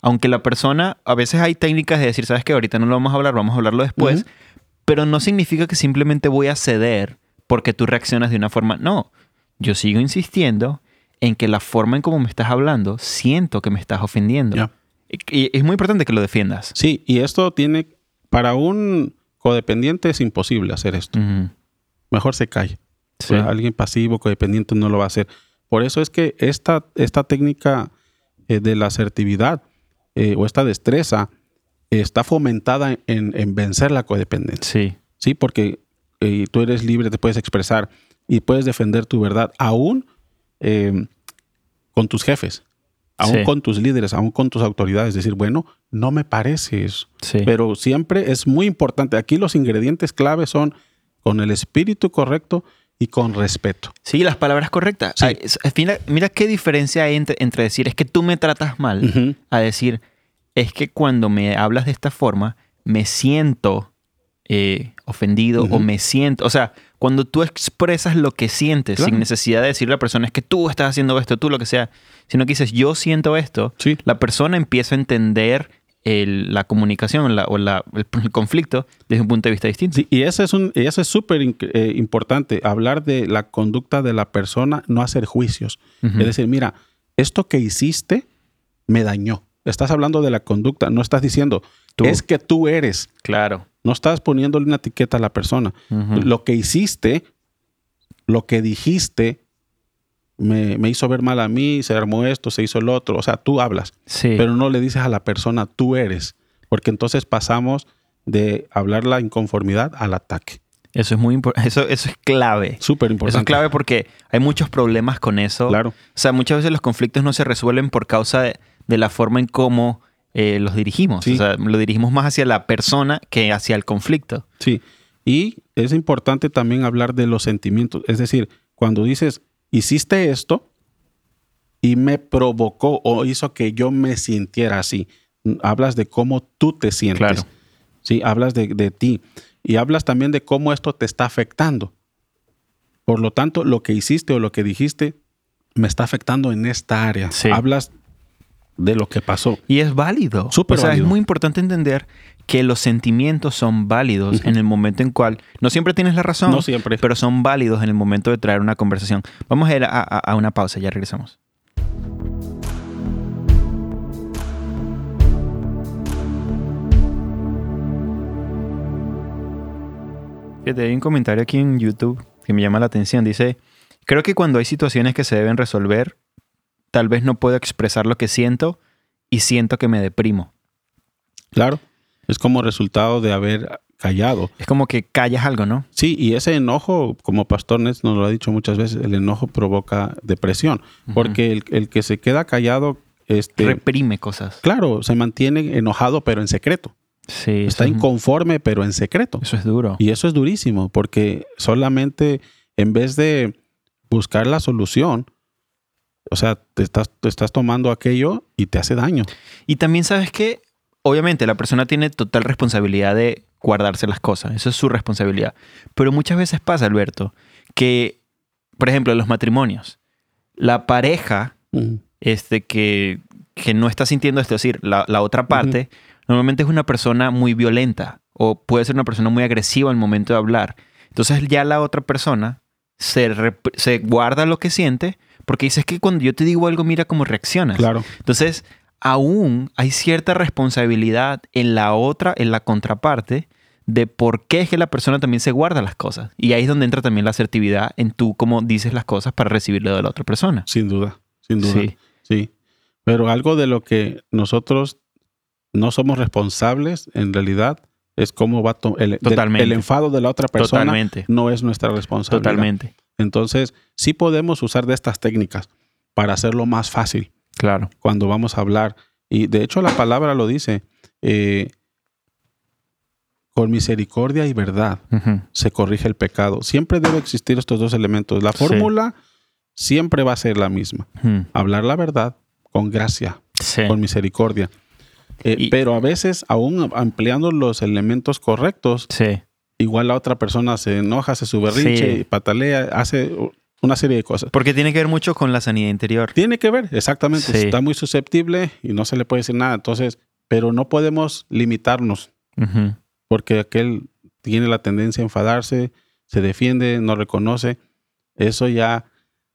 aunque la persona, a veces hay técnicas de decir, sabes que ahorita no lo vamos a hablar, vamos a hablarlo después, pero no significa que simplemente voy a ceder porque tú reaccionas de una forma. No, yo sigo insistiendo en que la forma en cómo me estás hablando, siento que me estás ofendiendo. Y, y es muy importante que lo defiendas. Sí, y esto tiene, para un codependiente es imposible hacer esto. Mejor se calle. Sí. Pues alguien pasivo, codependiente no lo va a hacer. Por eso es que esta, esta técnica eh, de la asertividad eh, o esta destreza eh, está fomentada en, en vencer la codependencia. Sí. Sí, porque eh, tú eres libre, te puedes expresar y puedes defender tu verdad aún eh, con tus jefes, aún Sí. con tus líderes, aún con tus autoridades. Decir, bueno, no me parece eso. Sí. Pero siempre es muy importante. Aquí los ingredientes clave son con el espíritu correcto y con respeto. Sí, las palabras correctas. Sí. Ay, es- mira, mira qué diferencia hay entre, entre decir es que tú me tratas mal Ujú. a decir es que cuando me hablas de esta forma me siento eh, ofendido o me siento, o sea, cuando tú expresas lo que sientes Claro. sin necesidad de decirle a la persona es que tú estás haciendo esto, tú lo que sea, sino que dices yo siento esto, Sí. la persona empieza a entender el- la comunicación la- o la- el, el conflicto desde un punto de vista distinto. Sí, y eso es un, eso es súper eh, importante, hablar de la conducta de la persona, no hacer juicios. Es decir, mira, esto que hiciste me dañó. Estás hablando de la conducta, no estás diciendo, Tú. es que tú eres. Claro. No estás poniéndole una etiqueta a la persona. Lo que hiciste, lo que dijiste, me, me hizo ver mal a mí, se armó esto, se hizo el otro. O sea, tú hablas, Sí. pero no le dices a la persona, tú eres. Porque entonces pasamos de hablar la inconformidad al ataque. Eso es muy importante. Eso, eso es clave. Súper Eso importante. es clave porque hay muchos problemas con eso. Claro. O sea, muchas veces los conflictos no se resuelven por causa de, de la forma en cómo eh, los dirigimos. Sí. O sea, lo dirigimos más hacia la persona que hacia el conflicto. Sí. Y es importante también hablar de los sentimientos. Es decir, cuando dices, hiciste esto y me provocó o hizo que yo me sintiera así, hablas de cómo tú te sientes. Claro. Sí, hablas de, de ti. Y hablas también de cómo esto te está afectando. Por lo tanto, lo que hiciste o lo que dijiste me está afectando en esta área. Sí. Hablas de lo que pasó. Y es válido. Súper o sea, válido. es muy importante entender que los sentimientos son válidos Ujú. en el momento en cual no siempre tienes la razón, No siempre. pero son válidos en el momento de traer una conversación. Vamos a ir a, a- a una pausa, ya regresamos. Hay un comentario aquí en YouTube que me llama la atención. Dice, creo que cuando hay situaciones que se deben resolver, tal vez no puedo expresar lo que siento y siento que me deprimo. Claro. Es como resultado de haber callado. Es como que callas algo, ¿no? Sí, y ese enojo, como Pastor Nets nos lo ha dicho muchas veces, el enojo provoca depresión, porque el, el que se queda callado, este, Reprime cosas. claro, se mantiene enojado, pero en secreto. Sí. Está es- inconforme, pero en secreto. Eso es duro. Y eso es durísimo, porque solamente en vez de buscar la solución, o sea, te estás, te estás tomando aquello y te hace daño. Y también sabes que, obviamente, la persona tiene total responsabilidad de guardarse las cosas. Eso es su responsabilidad. Pero muchas veces pasa, Alberto, que, por ejemplo, en los matrimonios, la pareja Mm, este, que, que no está sintiendo esto, es decir, la, la otra parte, normalmente es una persona muy violenta o puede ser una persona muy agresiva al momento de hablar. Entonces ya la otra persona se, se guarda lo que siente porque dices que cuando yo te digo algo, mira cómo reaccionas. Claro. Entonces, aún hay cierta responsabilidad en la otra, en la contraparte, de por qué es que la persona también se guarda las cosas. Y ahí es donde entra también la asertividad en tú cómo dices las cosas para recibirlo de la otra persona. Sin duda, sin duda. Sí. Sí. Pero algo de lo que nosotros no somos responsables, en realidad, es cómo va el, Totalmente. el enfado de la otra persona. Totalmente. No es nuestra responsabilidad. Totalmente. Entonces, sí podemos usar de estas técnicas para hacerlo más fácil Claro. cuando vamos a hablar. Y de hecho la palabra lo dice, eh, con misericordia y verdad se corrige el pecado. Siempre debe existir estos dos elementos. La Sí. fórmula siempre va a ser la misma. Hablar la verdad con gracia, Sí. con misericordia. Eh, Y- pero a veces, aún empleando los elementos correctos, Sí. Igual la otra persona se enoja, se sube berrinche, Sí. patalea, hace una serie de cosas. Porque tiene que ver mucho con la sanidad interior. Tiene que ver, exactamente. Sí. Está muy susceptible y no se le puede decir nada. Entonces, pero no podemos limitarnos Ujú. porque aquel tiene la tendencia a enfadarse, se defiende, no reconoce. Eso ya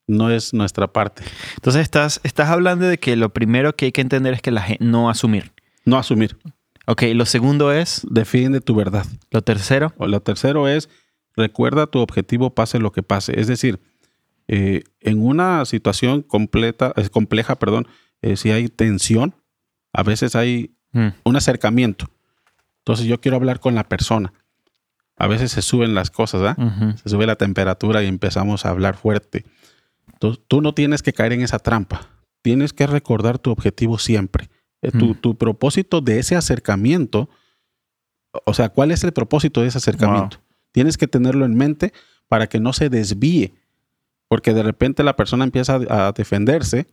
no es nuestra parte. Entonces estás, estás hablando de que lo primero que hay que entender es que la gente no asumir. No asumir. Ok, lo segundo es, Defiende tu verdad. lo tercero. O lo tercero es, recuerda tu objetivo pase lo que pase. Es decir, eh, en una situación completa, es compleja, perdón, eh, si hay tensión, a veces hay Mm, un acercamiento. Entonces yo quiero hablar con la persona. A veces se suben las cosas, ¿ah? ujú. Se sube la temperatura y empezamos a hablar fuerte. Entonces, tú no tienes que caer en esa trampa. Tienes que recordar tu objetivo siempre. Eh, Tu, Mm. tu propósito de ese acercamiento, o sea, ¿cuál es el propósito de ese acercamiento? Tienes que tenerlo en mente para que no se desvíe. Porque de repente la persona empieza a defenderse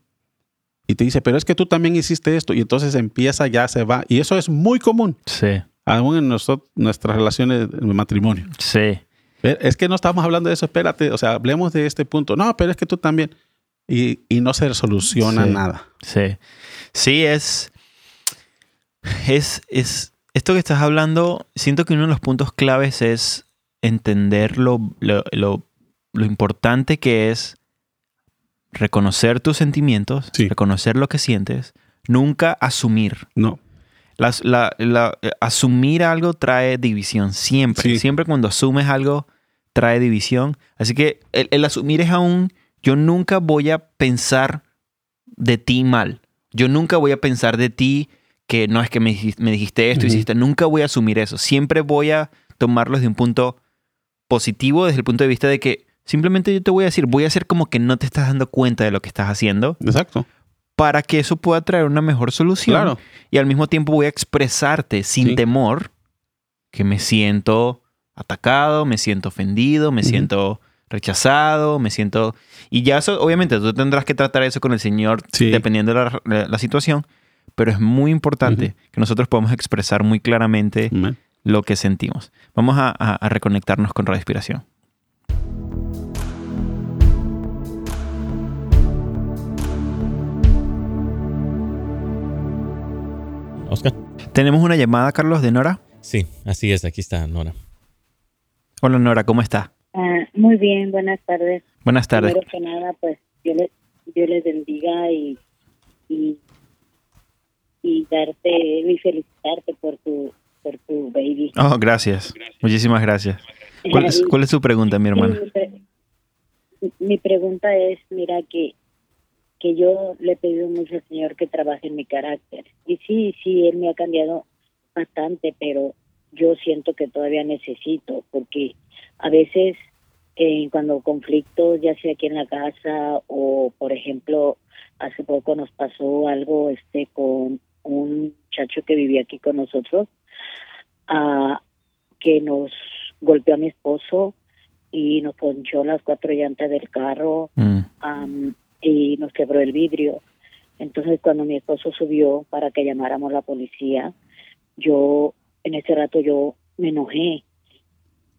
y te dice, pero es que tú también hiciste esto. Y entonces empieza, ya se va. Y eso es muy común, Sí, aún en nosot- nuestras relaciones de matrimonio. sí. Eh, Es que no estamos hablando de eso, espérate, o sea, hablemos de este punto. No, pero es que tú también. Y, y no se soluciona Sí. nada. Sí. Sí, es, es. Es. Esto que estás hablando, siento que uno de los puntos claves es entender lo, lo, lo- lo importante que es reconocer tus sentimientos, Sí. reconocer lo que sientes, nunca asumir. No. La- la- eh, asumir algo trae división, siempre. Sí. Siempre cuando asumes algo trae división. Así que el, el asumir es aún, yo nunca voy a pensar de ti mal. Yo nunca voy a pensar de ti que no es que me, me dijiste esto, Ujú. hiciste. Nunca voy a asumir eso. Siempre voy a tomarlo desde un punto positivo, desde el punto de vista de que simplemente yo te voy a decir, voy a hacer como que no te estás dando cuenta de lo que estás haciendo Exacto. para que eso pueda traer una mejor solución. Claro. Y al mismo tiempo voy a expresarte sin Sí. temor que me siento atacado, me siento ofendido, me siento rechazado, me siento... Y ya eso, obviamente, tú tendrás que tratar eso con el Señor Sí. dependiendo de la, la- la situación, pero es muy importante que nosotros podamos expresar muy claramente lo que sentimos. Vamos a, a- a reconectarnos con respiración. Oscar. Tenemos una llamada, Carlos, de Nora. Sí, así es, aquí está Nora. Hola, Nora, ¿cómo está? Ah, muy bien, buenas tardes. Buenas tardes. Primero que nada, pues Dios les, Dios les bendiga y, y, y darte y felicitarte por tu, por tu baby. Oh, gracias. Muchísimas gracias. ¿Cuál es, cuál es su pregunta, mi hermana? Mi, pre- mi pregunta es, mira, que, que yo le he pedido mucho al Señor que trabaje en mi carácter. Y sí, sí, Él me ha cambiado bastante, pero yo siento que todavía necesito, porque a veces eh, cuando conflictos, ya sea aquí en la casa o, por ejemplo, hace poco nos pasó algo este con un muchacho que vivía aquí con nosotros, uh, que nos golpeó a mi esposo y nos ponchó las cuatro llantas del carro mm. y nos quebró el vidrio. Entonces cuando mi esposo subió para que llamáramos a la policía, yo en ese rato yo me enojé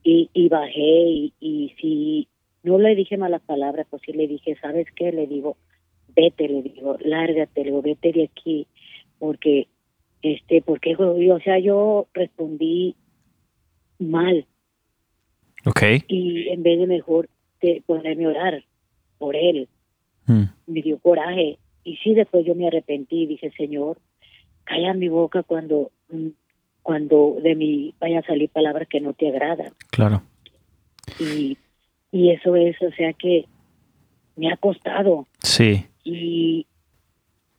y, y bajé y, y si no le dije malas palabras, pues sí le dije, ¿sabes qué? Le digo, vete, le digo, lárgate, le digo, vete de aquí, porque, este, porque, o sea, yo respondí mal. Ok. Y en vez de mejor de ponerme a orar por él, hmm. me dio coraje. Y sí, después yo me arrepentí y dije, Señor, calla mi boca cuando mm, cuando de mí vaya a salir palabras que no te agradan. Claro. Y, y eso es, o sea que me ha costado. Sí. Y,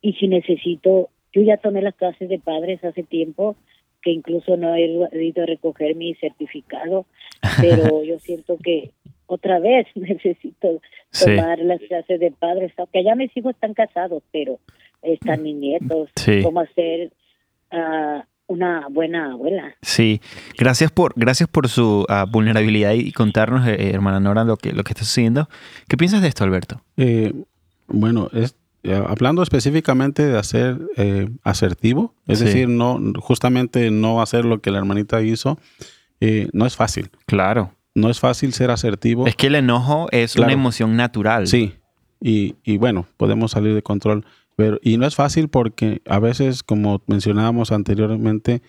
y si necesito, yo ya tomé las clases de padres hace tiempo, que incluso no he ido a recoger mi certificado, pero yo siento que otra vez necesito tomar las clases de padres, aunque ya mis hijos están casados, pero están mis nietos, sí. cómo hacer uh, una buena abuela. Sí, gracias por, gracias por su ah, vulnerabilidad y contarnos, eh, eh, hermana Nora, lo que, lo que está sucediendo. ¿Qué piensas de esto, Alberto? Eh, bueno, es, hablando específicamente de hacer asertivo, es decir, no justamente no hacer lo que la hermanita hizo, no es fácil. Claro. No es fácil ser asertivo. Es que el enojo es una emoción natural. Sí, y, y bueno, podemos salir de control y no es fácil porque a veces, como mencionábamos anteriormente,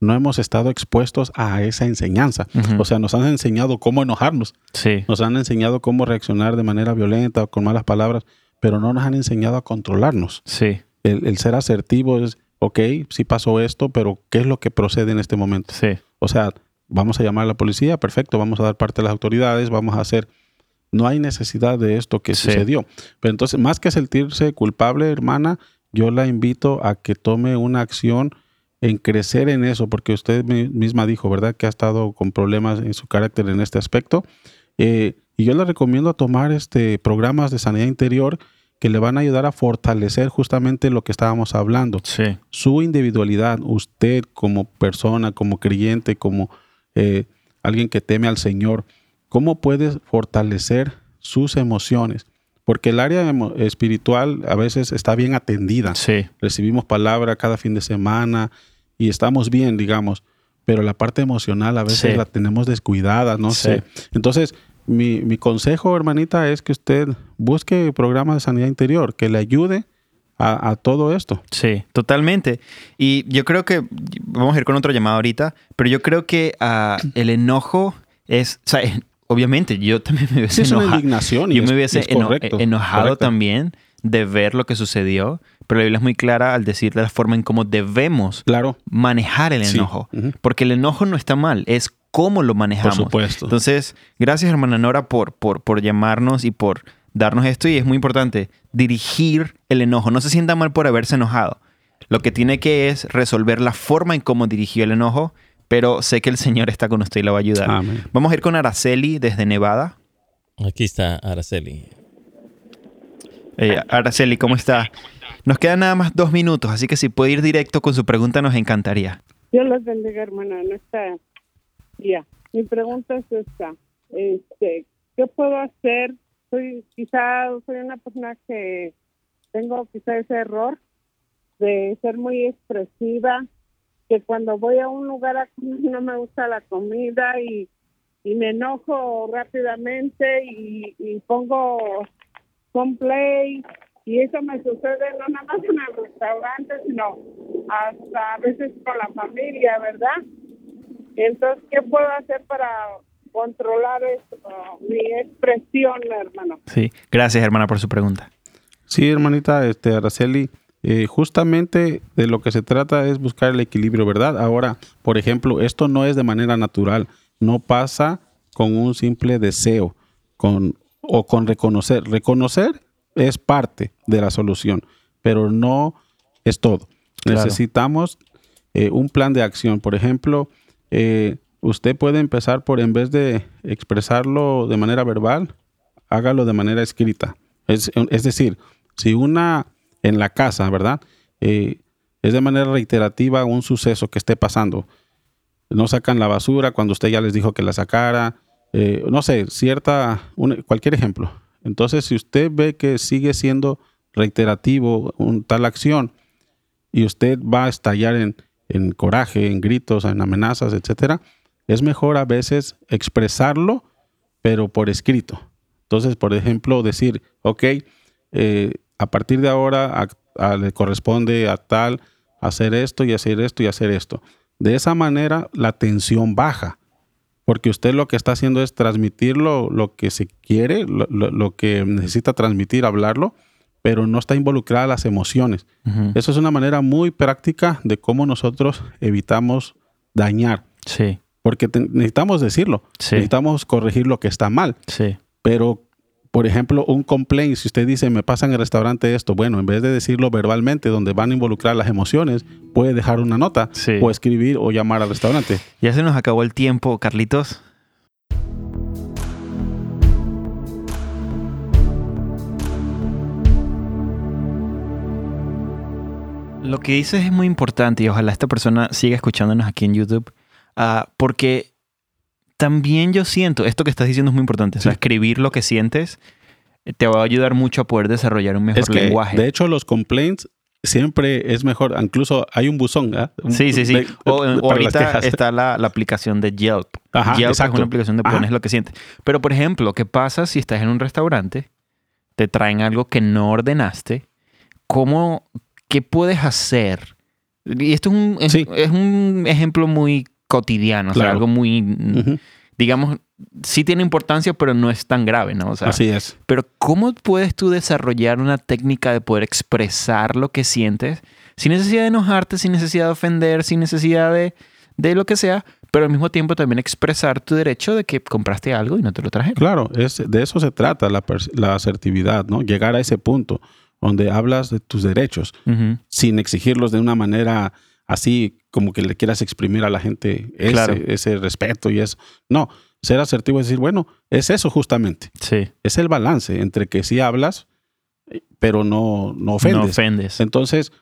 no hemos estado expuestos a esa enseñanza. O sea, nos han enseñado cómo enojarnos. Sí. Nos han enseñado cómo reaccionar de manera violenta o con malas palabras, pero no nos han enseñado a controlarnos. Sí. El, ser asertivo es, ok, sí pasó esto, pero ¿qué es lo que procede en este momento? Sí. O sea, vamos a llamar a la policía, perfecto, vamos a dar parte a las autoridades, vamos a hacer no hay necesidad de esto que sucedió. Pero entonces, más que sentirse culpable, hermana, yo la invito a que tome una acción en crecer en eso, porque usted misma dijo, ¿verdad?, que ha estado con problemas en su carácter en este aspecto. Eh, y yo le recomiendo tomar este, programas de sanidad interior que le van a ayudar a fortalecer justamente lo que estábamos hablando. Su individualidad, usted como persona, como creyente, como eh, alguien que teme al Señor, ¿Cómo puedes fortalecer sus emociones? Porque el área espiritual a veces está bien atendida. Sí. Recibimos palabra cada fin de semana y estamos bien, digamos. Pero la parte emocional a veces la tenemos descuidada, no sé. Entonces, mi, mi, consejo, hermanita, es que usted busque programas de sanidad interior que le ayude a, a, todo esto. Sí, totalmente. Y yo creo que, vamos a ir con otro llamado ahorita, pero yo creo que uh, el enojo es, o sea, obviamente, yo también me hubiese enojado. indignación. yo me hubiese enojado también de ver lo que sucedió, pero la Biblia es muy clara al decir de la forma en cómo debemos claro. manejar el enojo. Porque el enojo no está mal, es cómo lo manejamos. Por supuesto. Entonces, gracias hermana Nora por, por, por llamarnos y por darnos esto. Y es muy importante dirigir el enojo. No se sienta mal por haberse enojado. Lo que tiene que es resolver la forma en cómo dirigió el enojo pero sé que el Señor está con usted y lo va a ayudar. Vamos a ir con Araceli desde Nevada. Aquí está Araceli. Eh, Araceli, ¿cómo está? Nos quedan nada más dos minutos, así que si puede ir directo con su pregunta nos encantaría. Dios los bendiga, hermana. No está... Ya, mi pregunta es esta. Este, ¿Qué puedo hacer? Soy quizá soy una persona que tengo quizá ese error de ser muy expresiva que cuando voy a un lugar a no me gusta la comida y, y me enojo rápidamente y, y pongo con play y eso me sucede no nada más en el restaurante sino hasta a veces con la familia verdad entonces qué puedo hacer para controlar esto, mi expresión hermano sí gracias hermana por su pregunta sí hermanita este Araceli eh, justamente de lo que se trata es buscar el equilibrio, ¿verdad? Ahora, por ejemplo, esto no es de manera natural, no pasa con un simple deseo con, o con reconocer. Reconocer es parte de la solución, pero no es todo. Necesitamos eh, un plan de acción. Por ejemplo, eh, usted puede empezar por, en vez de expresarlo de manera verbal, hágalo de manera escrita. Es, es decir, si una en la casa, ¿verdad? Eh, es de manera reiterativa un suceso que esté pasando. No sacan la basura cuando usted ya les dijo que la sacara. eh, no sé, cierta, cualquier ejemplo. Entonces, si usted ve que sigue siendo reiterativo un, tal acción y usted va a estallar en, en coraje, en gritos, en amenazas, etcétera, es mejor a veces expresarlo, pero por escrito. Entonces, por ejemplo, decir, ok, eh, a partir de ahora le corresponde a tal hacer esto y hacer esto y hacer esto. De esa manera la tensión baja, porque usted lo que está haciendo es transmitir lo, que se quiere, lo que necesita transmitir, hablarlo, pero no está involucrada las emociones. Eso es una manera muy práctica de cómo nosotros evitamos dañar, Sí, porque te- necesitamos decirlo, Sí. necesitamos corregir lo que está mal. sí. Pero, por ejemplo, un complaint, si usted dice, me pasa en el restaurante esto, bueno, en vez de decirlo verbalmente, donde van a involucrar las emociones, puede dejar una nota Sí. o escribir o llamar al restaurante. Ya se nos acabó el tiempo, Carlitos. Lo que dices es muy importante y ojalá esta persona siga escuchándonos aquí en YouTube, ah, porque también yo siento, esto que estás diciendo es muy importante, o sea, Sí. escribir lo que sientes eh, te va a ayudar mucho a poder desarrollar un mejor es que, lenguaje. de hecho, los complaints siempre es mejor. Incluso hay un buzón. Un- Sí, sí, sí. de- O, o ahorita está la, la aplicación de Yelp. Ajá, Yelp es exacto. una aplicación Ajá. pones lo que sientes. Pero, por ejemplo, ¿qué pasa si estás en un restaurante, te traen algo que no ordenaste? ¿Cómo, qué puedes hacer? Y esto es un, es, Sí. es un ejemplo muy cotidiano, o sea, Claro. algo muy, Ujú, digamos, sí tiene importancia, pero no es tan grave, ¿no? O sea, Así es. pero ¿cómo puedes tú desarrollar una técnica de poder expresar lo que sientes sin necesidad de enojarte, sin necesidad de ofender, sin necesidad de, de lo que sea, pero al mismo tiempo también expresar tu derecho de que compraste algo y no te lo trajeron? Claro, es, de eso se trata la, la asertividad, ¿no? Llegar a ese punto donde hablas de tus derechos sin exigirlos de una manera así como que le quieras exprimir a la gente ese, Claro. ese respeto y eso. No, ser asertivo es decir, bueno, es eso justamente. Sí. Es el balance entre que sí hablas, pero no, no ofendes. No ofendes. Entonces,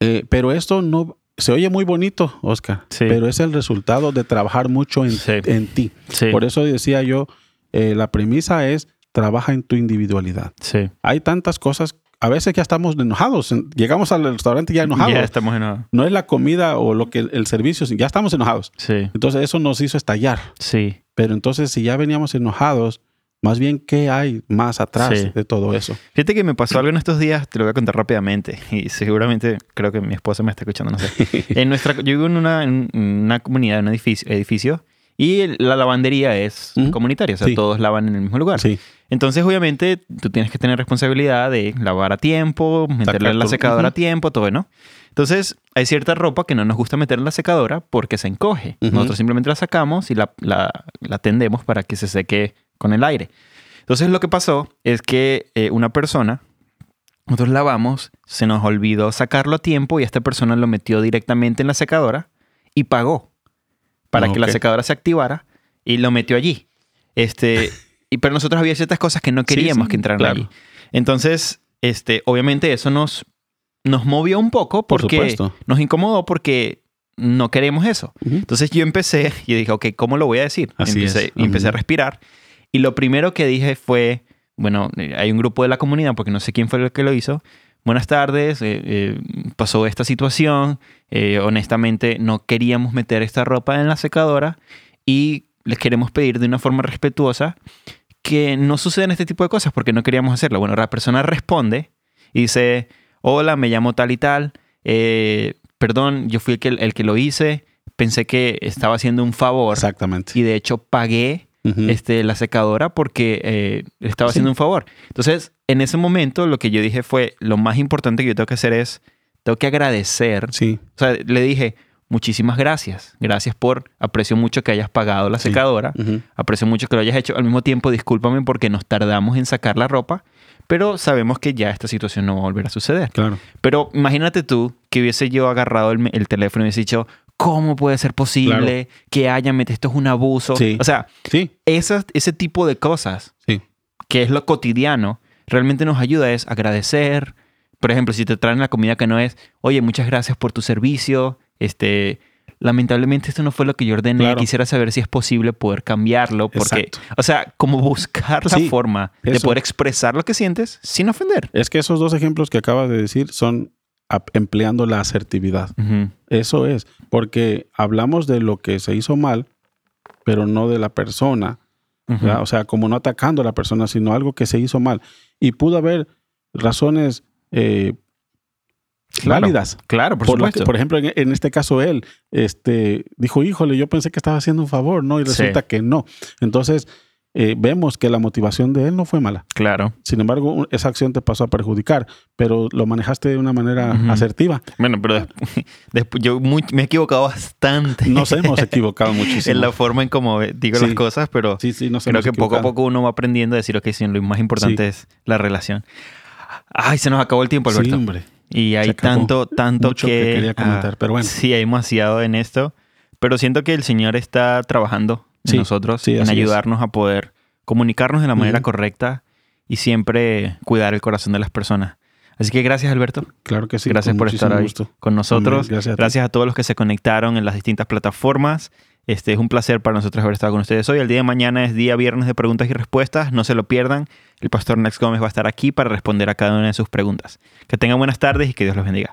eh, pero esto no se oye muy bonito, Oscar, Sí. pero es el resultado de trabajar mucho en, Sí. en ti. Sí. Por eso decía yo, eh, la premisa es trabaja en tu individualidad. Sí. Hay tantas cosas, a veces ya estamos enojados, en- llegamos al restaurante ya enojados. Ya estamos enojados. No es la comida o lo que el servicio, ya estamos enojados. Sí. Entonces eso nos hizo estallar. Sí. Pero entonces si ya veníamos enojados, más bien qué hay más atrás Sí. de todo eso. Fíjate que me pasó algo en estos días, te lo voy a contar rápidamente. Y seguramente creo que mi esposa me está escuchando, no sé. En nuestra, yo vivo en una, en una comunidad, en un edificio, edificio y la lavandería es comunitaria, o sea, Sí. todos lavan en el mismo lugar. Sí, Entonces, obviamente, tú tienes que tener responsabilidad de lavar a tiempo, meterla en la secadora a Ujú. tiempo, todo, ¿no? Entonces, hay cierta ropa que no nos gusta meter en la secadora porque se encoge. Nosotros simplemente la sacamos y la, la, la tendemos para que se seque con el aire. Entonces, lo que pasó es que eh, una persona, nosotros lavamos, se nos olvidó sacarlo a tiempo y esta persona lo metió directamente en la secadora y pagó para que la secadora se activara y lo metió allí. Este, y, pero nosotros había ciertas cosas que no queríamos sí, que entraran claro. allí. Entonces, este, obviamente eso nos, nos movió un poco Por porque supuesto. nos incomodó porque no queremos eso. Entonces yo empecé y dije, ok, ¿cómo lo voy a decir? Así empecé, es. empecé a respirar. Y lo primero que dije fue, bueno, hay un grupo de la comunidad, porque no sé quién fue el que lo hizo. Buenas tardes, eh, eh, pasó esta situación. eh, honestamente, no queríamos meter esta ropa en la secadora y les queremos pedir de una forma respetuosa que no sucedan este tipo de cosas porque no queríamos hacerlo. Bueno, la persona responde y dice, hola, me llamo tal y tal, perdón, yo fui el que, el que lo hice, pensé que estaba haciendo un favor Exactamente. y de hecho pagué Este, la secadora porque eh, estaba Sí. haciendo un favor. Entonces, en ese momento lo que yo dije fue, lo más importante que yo tengo que hacer es, tengo que agradecer. Sí, O sea, le dije, muchísimas gracias. Gracias por, aprecio mucho que hayas pagado la Sí. secadora. Ujú. Aprecio mucho que lo hayas hecho. Al mismo tiempo, discúlpame porque nos tardamos en sacar la ropa, pero sabemos que ya esta situación no va a volver a suceder. claro. Pero imagínate tú que hubiese yo agarrado el, el teléfono y hubiese dicho, ¿cómo puede ser posible que haya metido esto es un abuso? Sí. O sea, Sí, esas, ese tipo de cosas, sí. que es lo cotidiano, realmente nos ayuda es agradecer. Por ejemplo, si te traen la comida que no es, oye, muchas gracias por tu servicio, este, lamentablemente esto no fue lo que yo ordené, Claro. quisiera saber si es posible poder cambiarlo, porque, Exacto. o sea, como buscar la Sí, forma de poder expresar lo que sientes sin ofender. Es que esos dos ejemplos que acabas de decir son empleando la asertividad. Eso es, porque hablamos de lo que se hizo mal, pero no de la persona. O sea, como no atacando a la persona, sino algo que se hizo mal. Y pudo haber razones eh, Claro, válidas. Claro, por, Por, supuesto. que- por ejemplo, en, en este caso él este, dijo, híjole, yo pensé que estaba haciendo un favor, ¿no? Y Sí. resulta que no. Entonces, eh, vemos que la motivación de él no fue mala. claro. Sin embargo, esa acción te pasó a perjudicar, pero lo manejaste de una manera Ujú. asertiva. Bueno, pero después, después yo muy- me he equivocado bastante Nos hemos equivocado muchísimo. en la forma en cómo digo Sí. las cosas, pero Sí, sí, nos creo que poco a poco uno va aprendiendo a decir, ok, sí, lo más importante Sí. es la relación. Ay, se nos acabó el tiempo, Sí, Alberto. hombre. y hay tanto, tanto Mucho que, que quería comentar, ah, pero bueno. Sí, hay demasiado en esto, pero siento que el Señor está trabajando Sí, nosotros, sí, en es. ayudarnos a poder comunicarnos de la manera correcta y siempre cuidar el corazón de las personas. Así que gracias, Alberto. Claro que sí. Gracias por estar ahí gusto. con nosotros. A. Gracias a todos los que se conectaron en las distintas plataformas. Este es un placer para nosotros haber estado con ustedes hoy. El día de mañana es día viernes de preguntas y respuestas. No se lo pierdan. El pastor Nex Gómez va a estar aquí para responder a cada una de sus preguntas. Que tengan buenas tardes y que Dios los bendiga.